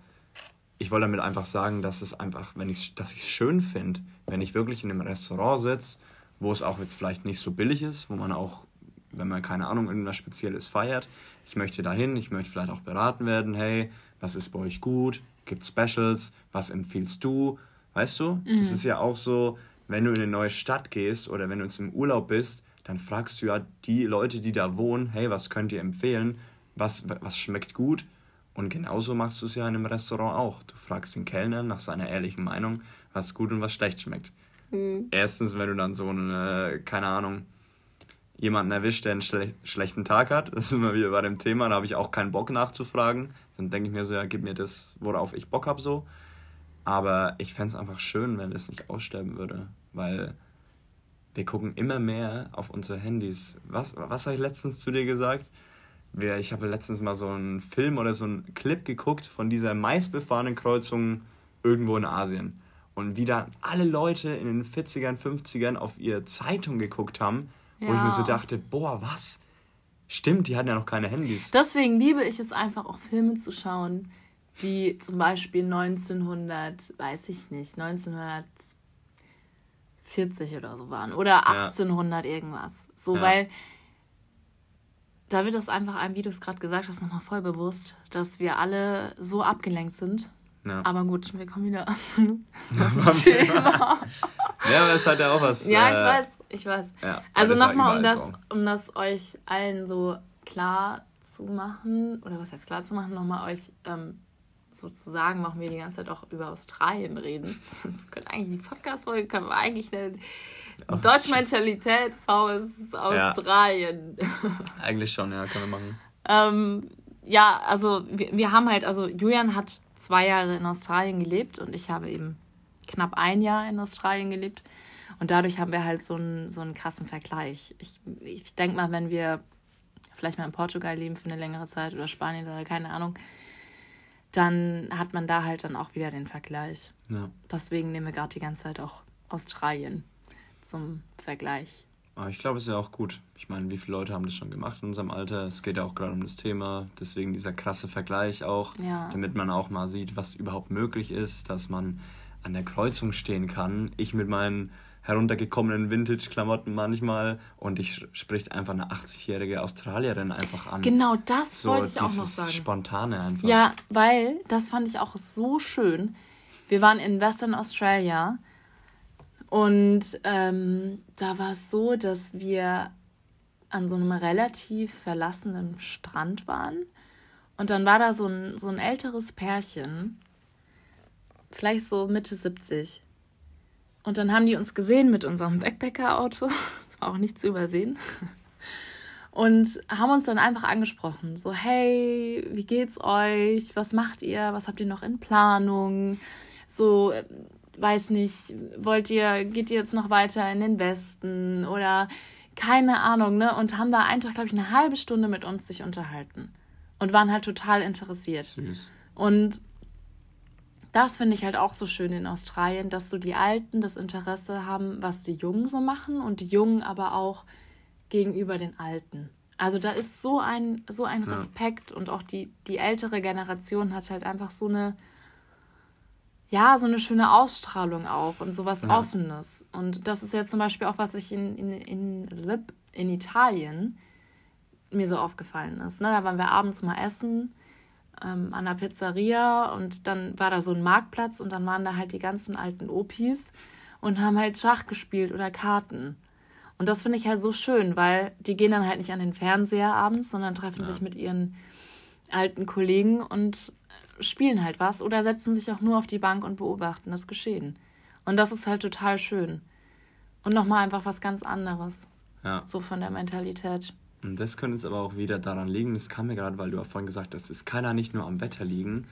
ich wollte damit einfach sagen, dass es einfach, wenn ich, dass ich es schön finde, wenn ich wirklich in einem Restaurant sitze wo es auch jetzt vielleicht nicht so billig ist, wo man auch, wenn man keine Ahnung, irgendwas Spezielles feiert, ich möchte dahin, ich möchte vielleicht auch beraten werden, hey, was ist bei euch gut, gibt Specials, was empfiehlst du, weißt du? Mhm. Das ist ja auch so, wenn du in eine neue Stadt gehst oder wenn du jetzt im Urlaub bist, dann fragst du ja die Leute, die da wohnen, hey, was könnt ihr empfehlen, was, was schmeckt gut? Und genauso machst du es ja in einem Restaurant auch. Du fragst den Kellner nach seiner ehrlichen Meinung, was gut und was schlecht schmeckt. Mhm. Erstens, wenn du dann so eine, keine Ahnung, jemanden erwischt, der einen schle schlechten Tag hat, das ist immer wieder bei dem Thema, da habe ich auch keinen Bock nachzufragen. Dann denke ich mir so, ja, gib mir das, worauf ich Bock habe, so. Aber ich fände es einfach schön, wenn das nicht aussterben würde, weil wir gucken immer mehr auf unsere Handys. Was, was habe ich letztens zu dir gesagt? Ich habe letztens mal so einen Film oder so einen Clip geguckt von dieser meistbefahrenen Kreuzung irgendwo in Asien und wie da alle Leute in den 40ern, 50ern auf ihre Zeitung geguckt haben, ja. wo ich mir so dachte, boah, was? Stimmt, die hatten ja noch keine Handys. Deswegen liebe ich es einfach auch Filme zu schauen, die zum Beispiel 1900, weiß ich nicht, 1940 oder so waren oder 1800 ja. irgendwas. So, ja. weil da wird das einfach einem, wie du es gerade gesagt hast, nochmal voll bewusst, dass wir alle so abgelenkt sind ja. Aber gut, wir kommen wieder absolut Thema. ja, aber es hat ja auch was. Ja, ich äh, weiß, ich weiß. Ja, also nochmal, um das, um das euch allen so klar zu machen, oder was heißt klar zu machen, nochmal euch ähm, sozusagen, warum wir die ganze Zeit auch über Australien reden. Das könnte eigentlich die Podcast-Folge können wir eigentlich nennen. Deutsche Mentalität vs. Australien. Ja. Eigentlich schon, ja, können wir machen. ähm, ja, also wir, wir haben halt, also Julian hat zwei Jahre in Australien gelebt und ich habe eben knapp ein Jahr in Australien gelebt. Und dadurch haben wir halt so einen, so einen krassen Vergleich. Ich, ich denke mal, wenn wir vielleicht mal in Portugal leben für eine längere Zeit oder Spanien oder keine Ahnung, dann hat man da halt dann auch wieder den Vergleich. Ja. Deswegen nehmen wir gerade die ganze Zeit auch Australien zum Vergleich. Aber ich glaube, es ist ja auch gut. Ich meine, wie viele Leute haben das schon gemacht in unserem Alter? Es geht ja auch gerade um das Thema. Deswegen dieser krasse Vergleich auch, ja. damit man auch mal sieht, was überhaupt möglich ist, dass man an der Kreuzung stehen kann. Ich mit meinen heruntergekommenen Vintage-Klamotten manchmal und ich spricht einfach eine 80-jährige Australierin einfach an. Genau, das so wollte ich auch noch sagen. Spontane einfach. Ja, weil das fand ich auch so schön. Wir waren in Western Australia und ähm, da war es so, dass wir an so einem relativ verlassenen Strand waren. Und dann war da so ein, so ein älteres Pärchen, vielleicht so Mitte 70. Und dann haben die uns gesehen mit unserem Backpacker-Auto, das war auch nicht zu übersehen, und haben uns dann einfach angesprochen. So, hey, wie geht's euch? Was macht ihr? Was habt ihr noch in Planung? So, weiß nicht, wollt ihr, geht ihr jetzt noch weiter in den Westen oder keine Ahnung, ne? Und haben da einfach, glaube ich, eine halbe Stunde mit uns sich unterhalten und waren halt total interessiert. Süß. Und das finde ich halt auch so schön in Australien, dass so die Alten das Interesse haben, was die Jungen so machen und die Jungen aber auch gegenüber den Alten. Also da ist so ein, so ein Respekt ja. und auch die, die ältere Generation hat halt einfach so eine, ja, so eine schöne Ausstrahlung auch und sowas ja. Offenes. Und das ist jetzt zum Beispiel auch, was ich in, in, in, in Italien mir so aufgefallen ist. Ne? Da waren wir abends mal essen ähm, an der Pizzeria und dann war da so ein Marktplatz und dann waren da halt die ganzen alten Opis und haben halt Schach gespielt oder Karten. Und das finde ich halt so schön, weil die gehen dann halt nicht an den Fernseher abends, sondern treffen ja. sich mit ihren alten Kollegen und spielen halt was oder setzen sich auch nur auf die Bank und beobachten das Geschehen. Und das ist halt total schön. Und nochmal einfach was ganz anderes. Ja. So von der Mentalität. Und das könnte es aber auch wieder daran liegen, das kam mir gerade, weil du auch vorhin gesagt hast, es kann ja nicht nur am Wetter liegen,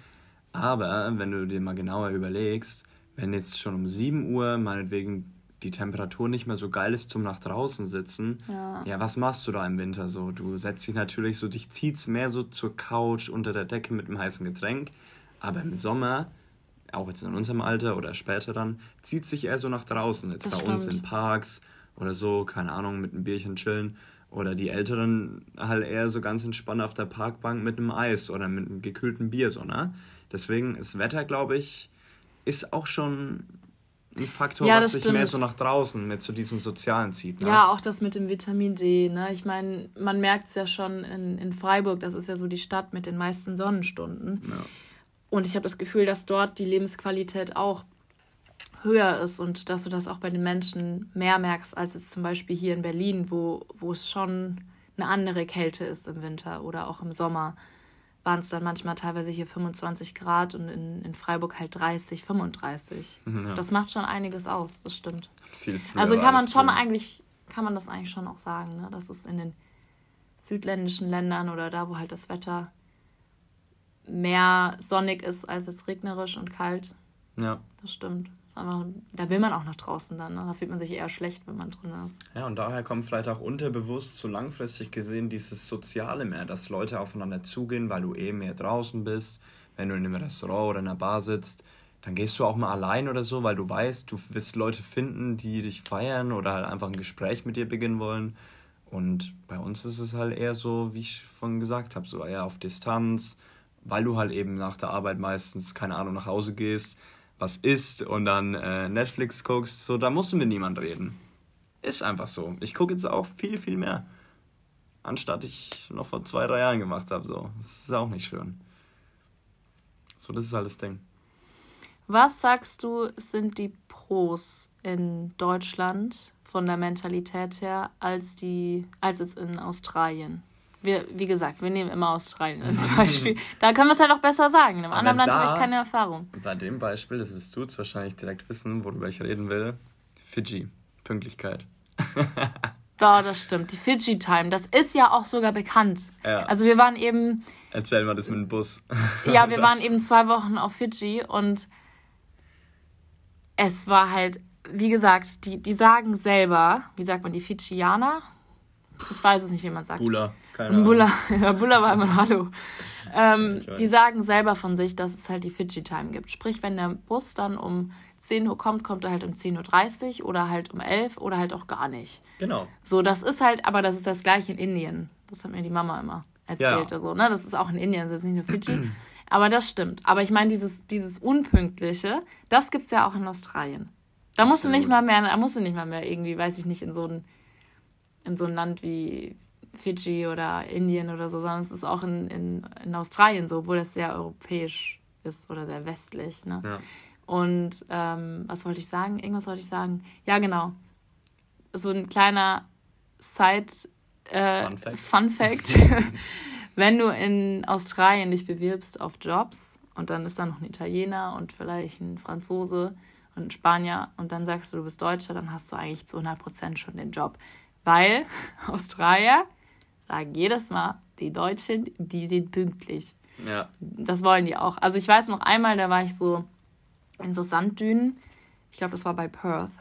aber wenn du dir mal genauer überlegst, wenn jetzt schon um 7 Uhr meinetwegen die Temperatur nicht mehr so geil ist zum nach draußen sitzen, ja. ja, was machst du da im Winter so? Du setzt dich natürlich so, dich zieht's mehr so zur Couch unter der Decke mit einem heißen Getränk, aber im Sommer, auch jetzt in unserem Alter oder später dann, zieht sich eher so nach draußen. Jetzt das bei stimmt. uns in Parks oder so, keine Ahnung, mit einem Bierchen chillen. Oder die Älteren halt eher so ganz entspannt auf der Parkbank mit einem Eis oder mit einem gekühlten Bier, so, ne? Deswegen, das Wetter, glaube ich, ist auch schon ein Faktor, ja, was sich mehr so nach draußen mit zu diesem Sozialen zieht. Ne? Ja, auch das mit dem Vitamin D. Ne? Ich meine, man merkt es ja schon in, in Freiburg, das ist ja so die Stadt mit den meisten Sonnenstunden. Ja. Und ich habe das Gefühl, dass dort die Lebensqualität auch höher ist und dass du das auch bei den Menschen mehr merkst, als jetzt zum Beispiel hier in Berlin, wo, wo es schon eine andere Kälte ist im Winter oder auch im Sommer waren es dann manchmal teilweise hier 25 Grad und in, in Freiburg halt 30, 35. Ja. Das macht schon einiges aus, das stimmt. Viel also kann man schon eigentlich, kann man das eigentlich schon auch sagen, ne? dass es in den südländischen Ländern oder da, wo halt das Wetter mehr sonnig ist als es regnerisch und kalt. Ja. Das stimmt. Das einfach, da will man auch nach draußen dann. Ne? Da fühlt man sich eher schlecht, wenn man drin ist. Ja, und daher kommt vielleicht auch unterbewusst so langfristig gesehen dieses Soziale mehr, dass Leute aufeinander zugehen, weil du eh mehr draußen bist. Wenn du in einem Restaurant oder in einer Bar sitzt, dann gehst du auch mal allein oder so, weil du weißt, du wirst Leute finden, die dich feiern oder halt einfach ein Gespräch mit dir beginnen wollen. Und bei uns ist es halt eher so, wie ich vorhin gesagt habe, so eher auf Distanz, weil du halt eben nach der Arbeit meistens, keine Ahnung, nach Hause gehst was isst und dann äh, Netflix guckst, so, da musst du mit niemand reden. Ist einfach so. Ich gucke jetzt auch viel, viel mehr. Anstatt ich noch vor zwei, drei Jahren gemacht habe. So. Das ist auch nicht schön. So, das ist halt das Ding. Was sagst du, sind die Pros in Deutschland von der Mentalität her als die, als es in Australien? Wir, wie gesagt, wir nehmen immer Australien als Beispiel. da können wir es halt auch besser sagen. Im anderen Land habe ich keine Erfahrung. Bei dem Beispiel, das wirst du jetzt wahrscheinlich direkt wissen, worüber ich reden will. Fidschi, Pünktlichkeit. Da, das stimmt. Die Fidji Time, das ist ja auch sogar bekannt. Ja. Also wir waren eben. Erzähl mal das mit dem Bus. Ja, wir das. waren eben zwei Wochen auf Fidschi und es war halt, wie gesagt, die, die sagen selber, wie sagt man, die Fidschianer? Ich weiß es nicht, wie man sagt. Bula. Keine Ahnung. Bula. Ja, Bula war immer Hallo. Ähm, die sagen selber von sich, dass es halt die Fidji-Time gibt. Sprich, wenn der Bus dann um 10 Uhr kommt, kommt er halt um 10.30 Uhr oder halt um 11 Uhr oder halt auch gar nicht. Genau. So, das ist halt, aber das ist das gleiche in Indien. Das hat mir die Mama immer erzählt. Ja. Also, ne? Das ist auch in Indien, das ist nicht nur Fidschi. aber das stimmt. Aber ich meine, dieses, dieses Unpünktliche, das gibt es ja auch in Australien. Da musst Absolut. du nicht mal mehr, da musst du nicht mal mehr irgendwie, weiß ich nicht, in so ein, in so ein Land wie, Fidschi oder Indien oder so, sondern es ist auch in, in, in Australien so, obwohl das sehr europäisch ist oder sehr westlich. Ne? Ja. Und ähm, was wollte ich sagen? Irgendwas wollte ich sagen. Ja, genau. So ein kleiner Side äh, Fun Fact. Fun Fact. Wenn du in Australien dich bewirbst auf Jobs und dann ist da noch ein Italiener und vielleicht ein Franzose und ein Spanier und dann sagst du, du bist Deutscher, dann hast du eigentlich zu 100% schon den Job. Weil Australier sagen jedes Mal, die Deutschen, die sind pünktlich. Ja. Das wollen die auch. Also ich weiß noch einmal, da war ich so in so Sanddünen. Ich glaube, das war bei Perth.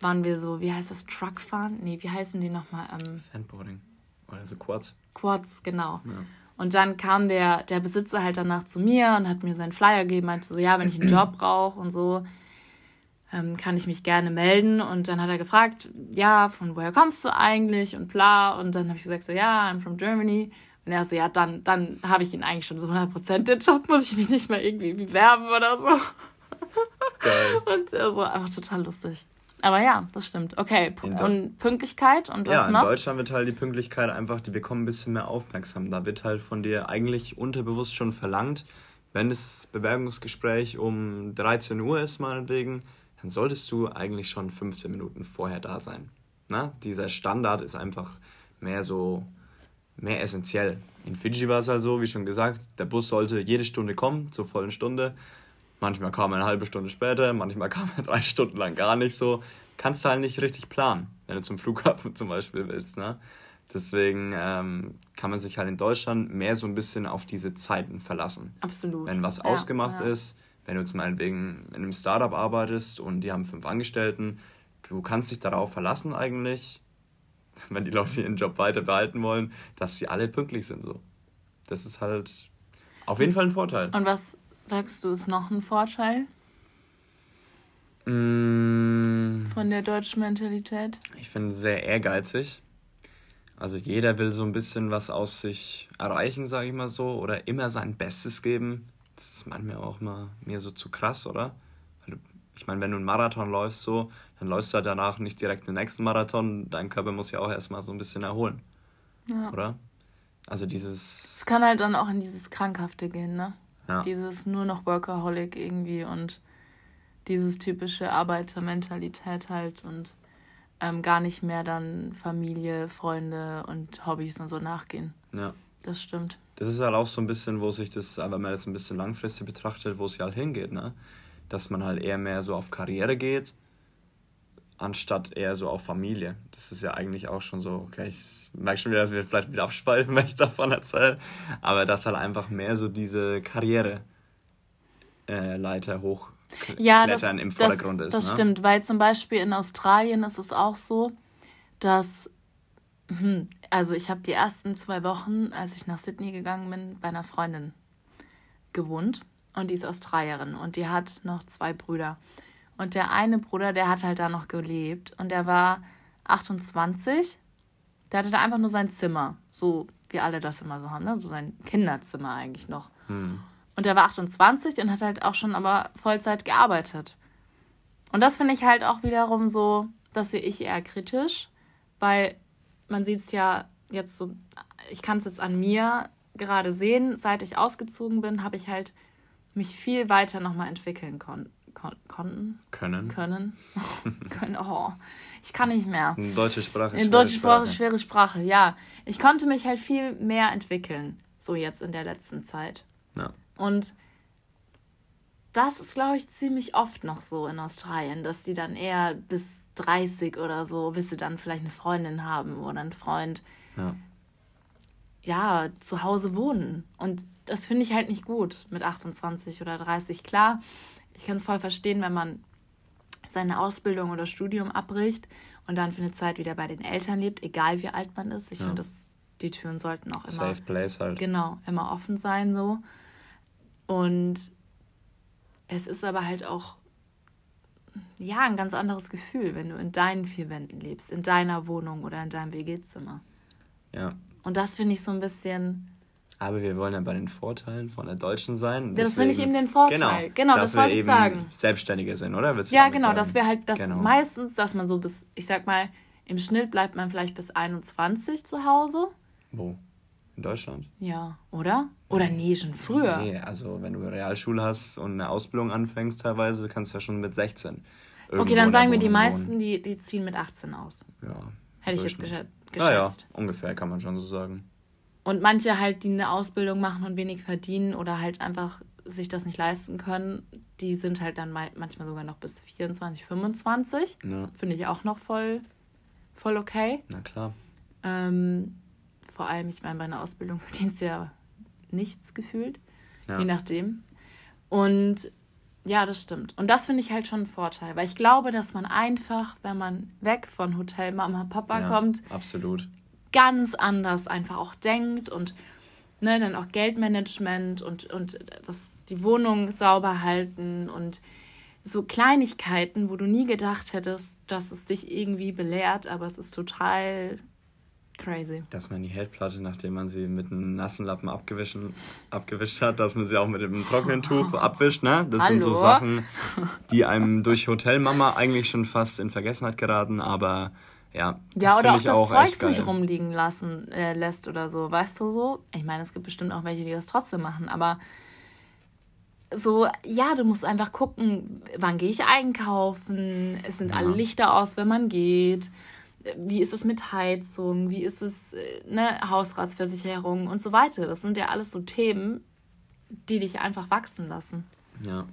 Waren wir so, wie heißt das, Truckfahren? Nee, wie heißen die nochmal? Ähm, Sandboarding. Oder so Quads. Quads, genau. Ja. Und dann kam der, der Besitzer halt danach zu mir und hat mir seinen Flyer gegeben, meinte so, ja, wenn ich einen Job brauche und so, ähm, kann ich mich gerne melden. Und dann hat er gefragt, ja, von woher kommst du eigentlich und bla. Und dann habe ich gesagt, so, ja, I'm from Germany. Und er so, ja, dann, dann habe ich ihn eigentlich schon so 100% den Job, muss ich mich nicht mehr irgendwie bewerben oder so. Geil. Und er so, einfach total lustig. Aber ja, das stimmt. Okay, und Pünktlichkeit und was ja, noch? Ja, in Deutschland wird halt die Pünktlichkeit einfach, die bekommen ein bisschen mehr Aufmerksamkeit. Da wird halt von dir eigentlich unterbewusst schon verlangt, wenn das Bewerbungsgespräch um 13 Uhr ist, meinetwegen, dann solltest du eigentlich schon 15 Minuten vorher da sein. Na? Dieser Standard ist einfach mehr so, mehr essentiell. In Fiji war es halt so, wie schon gesagt, der Bus sollte jede Stunde kommen, zur vollen Stunde. Manchmal kam er eine halbe Stunde später, manchmal kam er drei Stunden lang gar nicht so. Kannst du halt nicht richtig planen, wenn du zum Flughafen zum Beispiel willst. Ne? Deswegen ähm, kann man sich halt in Deutschland mehr so ein bisschen auf diese Zeiten verlassen. Absolut. Wenn was ja, ausgemacht ja. ist, wenn du jetzt meinetwegen in einem Startup arbeitest und die haben fünf Angestellten, du kannst dich darauf verlassen eigentlich, wenn die Leute ihren Job weiter behalten wollen, dass sie alle pünktlich sind so. Das ist halt auf jeden Fall ein Vorteil. Und was sagst du ist noch ein Vorteil? Mm. Von der deutschen Mentalität? Ich finde sehr ehrgeizig. Also jeder will so ein bisschen was aus sich erreichen, sage ich mal so, oder immer sein Bestes geben das ist manchmal auch mal mir so zu krass, oder? Ich meine, wenn du einen Marathon läufst, so, dann läufst du halt danach nicht direkt den nächsten Marathon. Dein Körper muss ja auch erstmal so ein bisschen erholen. Ja. Oder? Also dieses. Es kann halt dann auch in dieses Krankhafte gehen, ne? Ja. Dieses nur noch Workaholic irgendwie und dieses typische Arbeitermentalität halt und ähm, gar nicht mehr dann Familie, Freunde und Hobbys und so nachgehen. Ja. Das stimmt. Das ist halt auch so ein bisschen, wo sich das, wenn man jetzt ein bisschen langfristig betrachtet, wo es ja halt hingeht, ne? Dass man halt eher mehr so auf Karriere geht, anstatt eher so auf Familie. Das ist ja eigentlich auch schon so, okay, ich merke schon wieder, dass wir vielleicht wieder abspalten, wenn ich davon erzähle, aber dass halt einfach mehr so diese Karriere äh, Leiter hoch ja, das, im Vordergrund das, ist. Das ne? stimmt, weil zum Beispiel in Australien ist es auch so, dass, also ich habe die ersten zwei Wochen, als ich nach Sydney gegangen bin, bei einer Freundin gewohnt und die ist Australierin und die hat noch zwei Brüder. Und der eine Bruder, der hat halt da noch gelebt und der war 28. Der hatte da einfach nur sein Zimmer, so wie alle das immer so haben, ne? so sein Kinderzimmer eigentlich noch. Hm. Und der war 28 und hat halt auch schon aber Vollzeit gearbeitet. Und das finde ich halt auch wiederum so, das sehe ich eher kritisch, weil man sieht es ja jetzt so, ich kann es jetzt an mir gerade sehen, seit ich ausgezogen bin, habe ich halt mich viel weiter nochmal entwickeln kon kon konnten. Können. Können. können. Oh, ich kann nicht mehr. In deutsche Sprache. In deutsche Sprache, schwere Sprache, ja. Ich konnte mich halt viel mehr entwickeln, so jetzt in der letzten Zeit. Ja. Und das ist, glaube ich, ziemlich oft noch so in Australien, dass die dann eher bis 30 oder so, bis sie dann vielleicht eine Freundin haben oder einen Freund, ja, ja zu Hause wohnen. Und das finde ich halt nicht gut mit 28 oder 30. Klar, ich kann es voll verstehen, wenn man seine Ausbildung oder Studium abbricht und dann für eine Zeit wieder bei den Eltern lebt, egal wie alt man ist. Ich ja. finde, die Türen sollten auch immer. Safe place halt. Genau, immer offen sein so. Und es ist aber halt auch ja ein ganz anderes Gefühl, wenn du in deinen vier Wänden lebst, in deiner Wohnung oder in deinem WG-Zimmer. Ja. Und das finde ich so ein bisschen. Aber wir wollen ja bei den Vorteilen von der Deutschen sein. Das finde ich eben den Vorteil. Genau, genau das wollte ich sagen. Selbstständige sind, oder? Willst ja, genau, sagen? dass wir halt das genau. meistens, dass man so bis, ich sag mal, im Schnitt bleibt man vielleicht bis 21 zu Hause. Wo? In Deutschland? Ja, oder? Oder nee, schon früher. Nee, also wenn du eine Realschule hast und eine Ausbildung anfängst teilweise, kannst du ja schon mit 16. Okay, dann sagen wir, die meisten, die, die ziehen mit 18 aus. Ja. Hätte ich jetzt geschätzt. Naja, ungefähr kann man schon so sagen. Und manche halt, die eine Ausbildung machen und wenig verdienen oder halt einfach sich das nicht leisten können, die sind halt dann manchmal sogar noch bis 24, 25. Ja. Finde ich auch noch voll, voll okay. Na klar. Ähm, vor allem, ich meine, bei einer Ausbildung verdienst du ja nichts gefühlt, ja. je nachdem. Und ja, das stimmt. Und das finde ich halt schon ein Vorteil, weil ich glaube, dass man einfach, wenn man weg von Hotel Mama Papa ja, kommt, absolut ganz anders einfach auch denkt und ne, dann auch Geldmanagement und, und das, die Wohnung sauber halten und so Kleinigkeiten, wo du nie gedacht hättest, dass es dich irgendwie belehrt, aber es ist total Crazy. Dass man die Herdplatte, nachdem man sie mit einem nassen Lappen abgewischen, abgewischt hat, dass man sie auch mit einem trockenen Tuch abwischt, ne? Das Hallo? sind so Sachen, die einem durch Hotelmama eigentlich schon fast in Vergessenheit geraten, aber ja. Ja, oder auch das auch Zeugs nicht rumliegen lassen äh, lässt oder so, weißt du so? Ich meine, es gibt bestimmt auch welche, die das trotzdem machen, aber so, ja, du musst einfach gucken, wann gehe ich einkaufen, es sind ja. alle Lichter aus, wenn man geht wie ist es mit Heizung, wie ist es, äh, ne, Hausratsversicherung und so weiter. Das sind ja alles so Themen, die dich einfach wachsen lassen. Ja.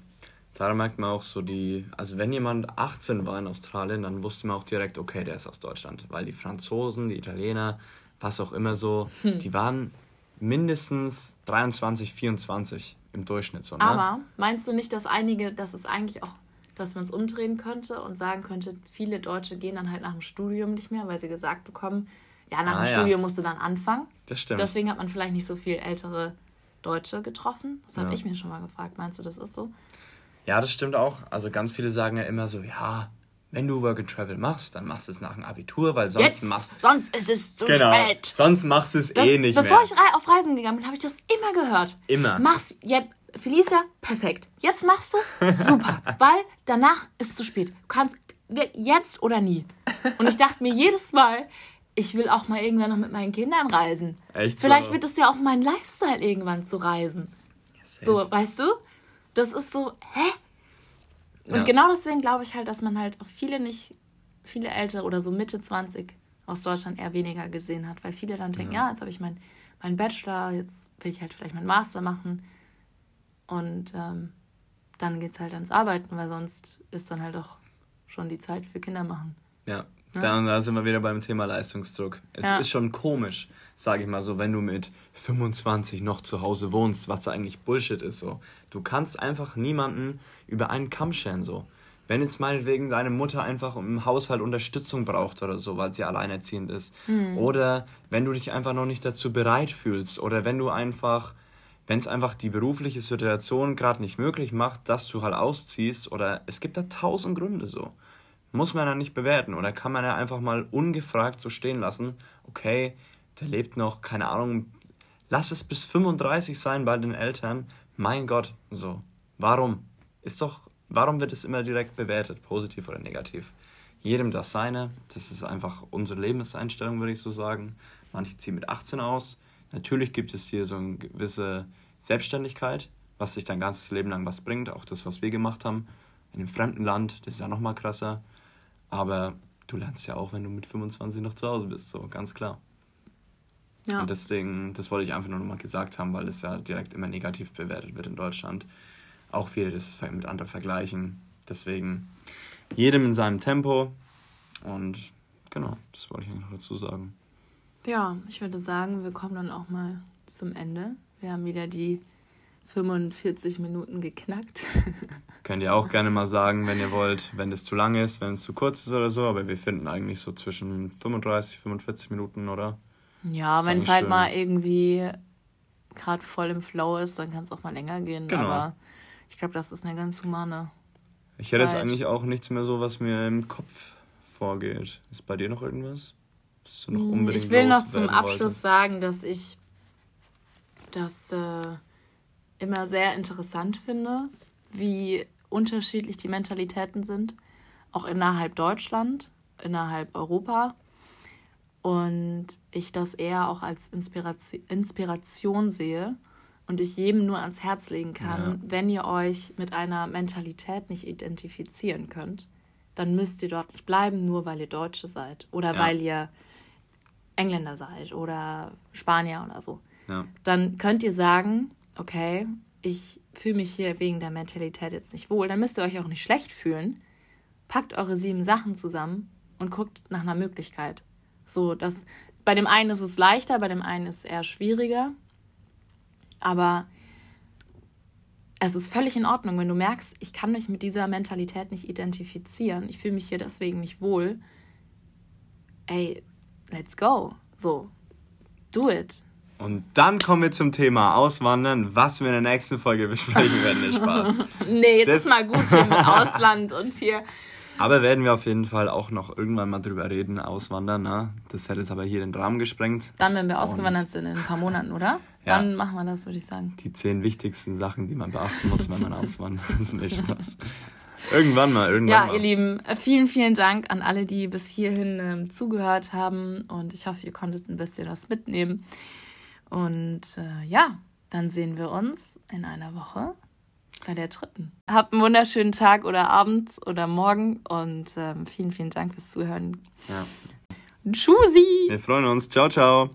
Da merkt man auch so die, also wenn jemand 18 war in Australien, dann wusste man auch direkt, okay, der ist aus Deutschland. Weil die Franzosen, die Italiener, was auch immer so, hm. die waren mindestens 23, 24 im Durchschnitt so. Ne? Aber meinst du nicht, dass einige, dass es eigentlich auch dass man es umdrehen könnte und sagen könnte, viele Deutsche gehen dann halt nach dem Studium nicht mehr, weil sie gesagt bekommen, ja, nach ah, dem ja. Studium musst du dann anfangen. Das stimmt. Deswegen hat man vielleicht nicht so viel ältere Deutsche getroffen. Das habe ja. ich mir schon mal gefragt. Meinst du, das ist so? Ja, das stimmt auch. Also ganz viele sagen ja immer so, ja, wenn du Work and Travel machst, dann machst du es nach dem Abitur, weil sonst Jetzt, machst sonst ist es zu genau, spät. Sonst machst du es eh nicht bevor mehr. Bevor ich auf Reisen gegangen bin, habe ich das immer gehört. Immer. Mach's jetzt Felicia, perfekt. Jetzt machst du's, super. weil danach ist es zu spät. Du kannst jetzt oder nie. Und ich dachte mir jedes Mal, ich will auch mal irgendwann noch mit meinen Kindern reisen. Echt so? Vielleicht wird es ja auch mein Lifestyle irgendwann zu reisen. Ja, so, weißt du? Das ist so, hä? Und ja. genau deswegen glaube ich halt, dass man halt auch viele nicht, viele Ältere oder so Mitte 20 aus Deutschland eher weniger gesehen hat, weil viele dann denken, ja, ja jetzt habe ich meinen mein Bachelor, jetzt will ich halt vielleicht meinen Master machen und ähm, dann geht es halt ans Arbeiten, weil sonst ist dann halt auch schon die Zeit für Kinder machen. Ja, ja. Dann, da sind wir wieder beim Thema Leistungsdruck. Es ja. ist schon komisch, sage ich mal so, wenn du mit 25 noch zu Hause wohnst, was eigentlich Bullshit ist so. Du kannst einfach niemanden über einen Kamm scheren so. Wenn jetzt meinetwegen deine Mutter einfach im Haushalt Unterstützung braucht oder so, weil sie alleinerziehend ist. Mhm. Oder wenn du dich einfach noch nicht dazu bereit fühlst. Oder wenn du einfach, wenn es einfach die berufliche Situation gerade nicht möglich macht, dass du halt ausziehst. Oder es gibt da tausend Gründe so. Muss man ja nicht bewerten. Oder kann man ja einfach mal ungefragt so stehen lassen. Okay, der lebt noch, keine Ahnung. Lass es bis 35 sein bei den Eltern. Mein Gott, so. Warum? Ist doch Warum wird es immer direkt bewertet, positiv oder negativ? Jedem das seine. Das ist einfach unsere Lebenseinstellung, würde ich so sagen. Manche ziehen mit 18 aus. Natürlich gibt es hier so eine gewisse Selbstständigkeit, was sich dein ganzes Leben lang was bringt. Auch das, was wir gemacht haben. In einem fremden Land, das ist ja nochmal krasser. Aber du lernst ja auch, wenn du mit 25 noch zu Hause bist, so ganz klar. Ja. Und deswegen, das wollte ich einfach nur nochmal gesagt haben, weil es ja direkt immer negativ bewertet wird in Deutschland auch viele das mit anderen vergleichen. Deswegen jedem in seinem Tempo. Und genau, das wollte ich eigentlich noch dazu sagen. Ja, ich würde sagen, wir kommen dann auch mal zum Ende. Wir haben wieder die 45 Minuten geknackt. Könnt ihr auch gerne mal sagen, wenn ihr wollt, wenn es zu lang ist, wenn es zu kurz ist oder so, aber wir finden eigentlich so zwischen 35, 45 Minuten, oder? Ja, wenn es halt mal irgendwie gerade voll im Flow ist, dann kann es auch mal länger gehen. Genau. Aber ich glaube, das ist eine ganz humane. Ich hätte jetzt eigentlich auch nichts mehr so, was mir im Kopf vorgeht. Ist bei dir noch irgendwas? Bist du noch hm, unbedingt Ich will noch zum Abschluss wolltest? sagen, dass ich das äh, immer sehr interessant finde, wie unterschiedlich die Mentalitäten sind, auch innerhalb Deutschland, innerhalb Europa. Und ich das eher auch als Inspiration, Inspiration sehe und ich jedem nur ans Herz legen kann, ja. wenn ihr euch mit einer Mentalität nicht identifizieren könnt, dann müsst ihr dort nicht bleiben, nur weil ihr Deutsche seid oder ja. weil ihr Engländer seid oder Spanier oder so. Ja. Dann könnt ihr sagen, okay, ich fühle mich hier wegen der Mentalität jetzt nicht wohl. Dann müsst ihr euch auch nicht schlecht fühlen. Packt eure sieben Sachen zusammen und guckt nach einer Möglichkeit. So, dass bei dem einen ist es leichter, bei dem einen ist es eher schwieriger. Aber es ist völlig in Ordnung, wenn du merkst, ich kann mich mit dieser Mentalität nicht identifizieren, ich fühle mich hier deswegen nicht wohl. Ey, let's go. So, do it. Und dann kommen wir zum Thema Auswandern, was wir in der nächsten Folge besprechen werden. Nicht Spaß. nee, jetzt das ist mal gut hier mit Ausland und hier aber werden wir auf jeden Fall auch noch irgendwann mal drüber reden, auswandern. Ne? Das hätte jetzt aber hier den Rahmen gesprengt. Dann, wenn wir ausgewandert sind in ein paar Monaten, oder? Ja. Dann machen wir das, würde ich sagen. Die zehn wichtigsten Sachen, die man beachten muss, wenn man auswandert. Nicht Spaß. Irgendwann mal, irgendwann ja, mal. Ja, ihr Lieben, vielen, vielen Dank an alle, die bis hierhin ähm, zugehört haben. Und ich hoffe, ihr konntet ein bisschen was mitnehmen. Und äh, ja, dann sehen wir uns in einer Woche bei der dritten. Habt einen wunderschönen Tag oder Abend oder Morgen und ähm, vielen, vielen Dank fürs Zuhören. Ja. Tschüssi! Wir freuen uns. Ciao, ciao.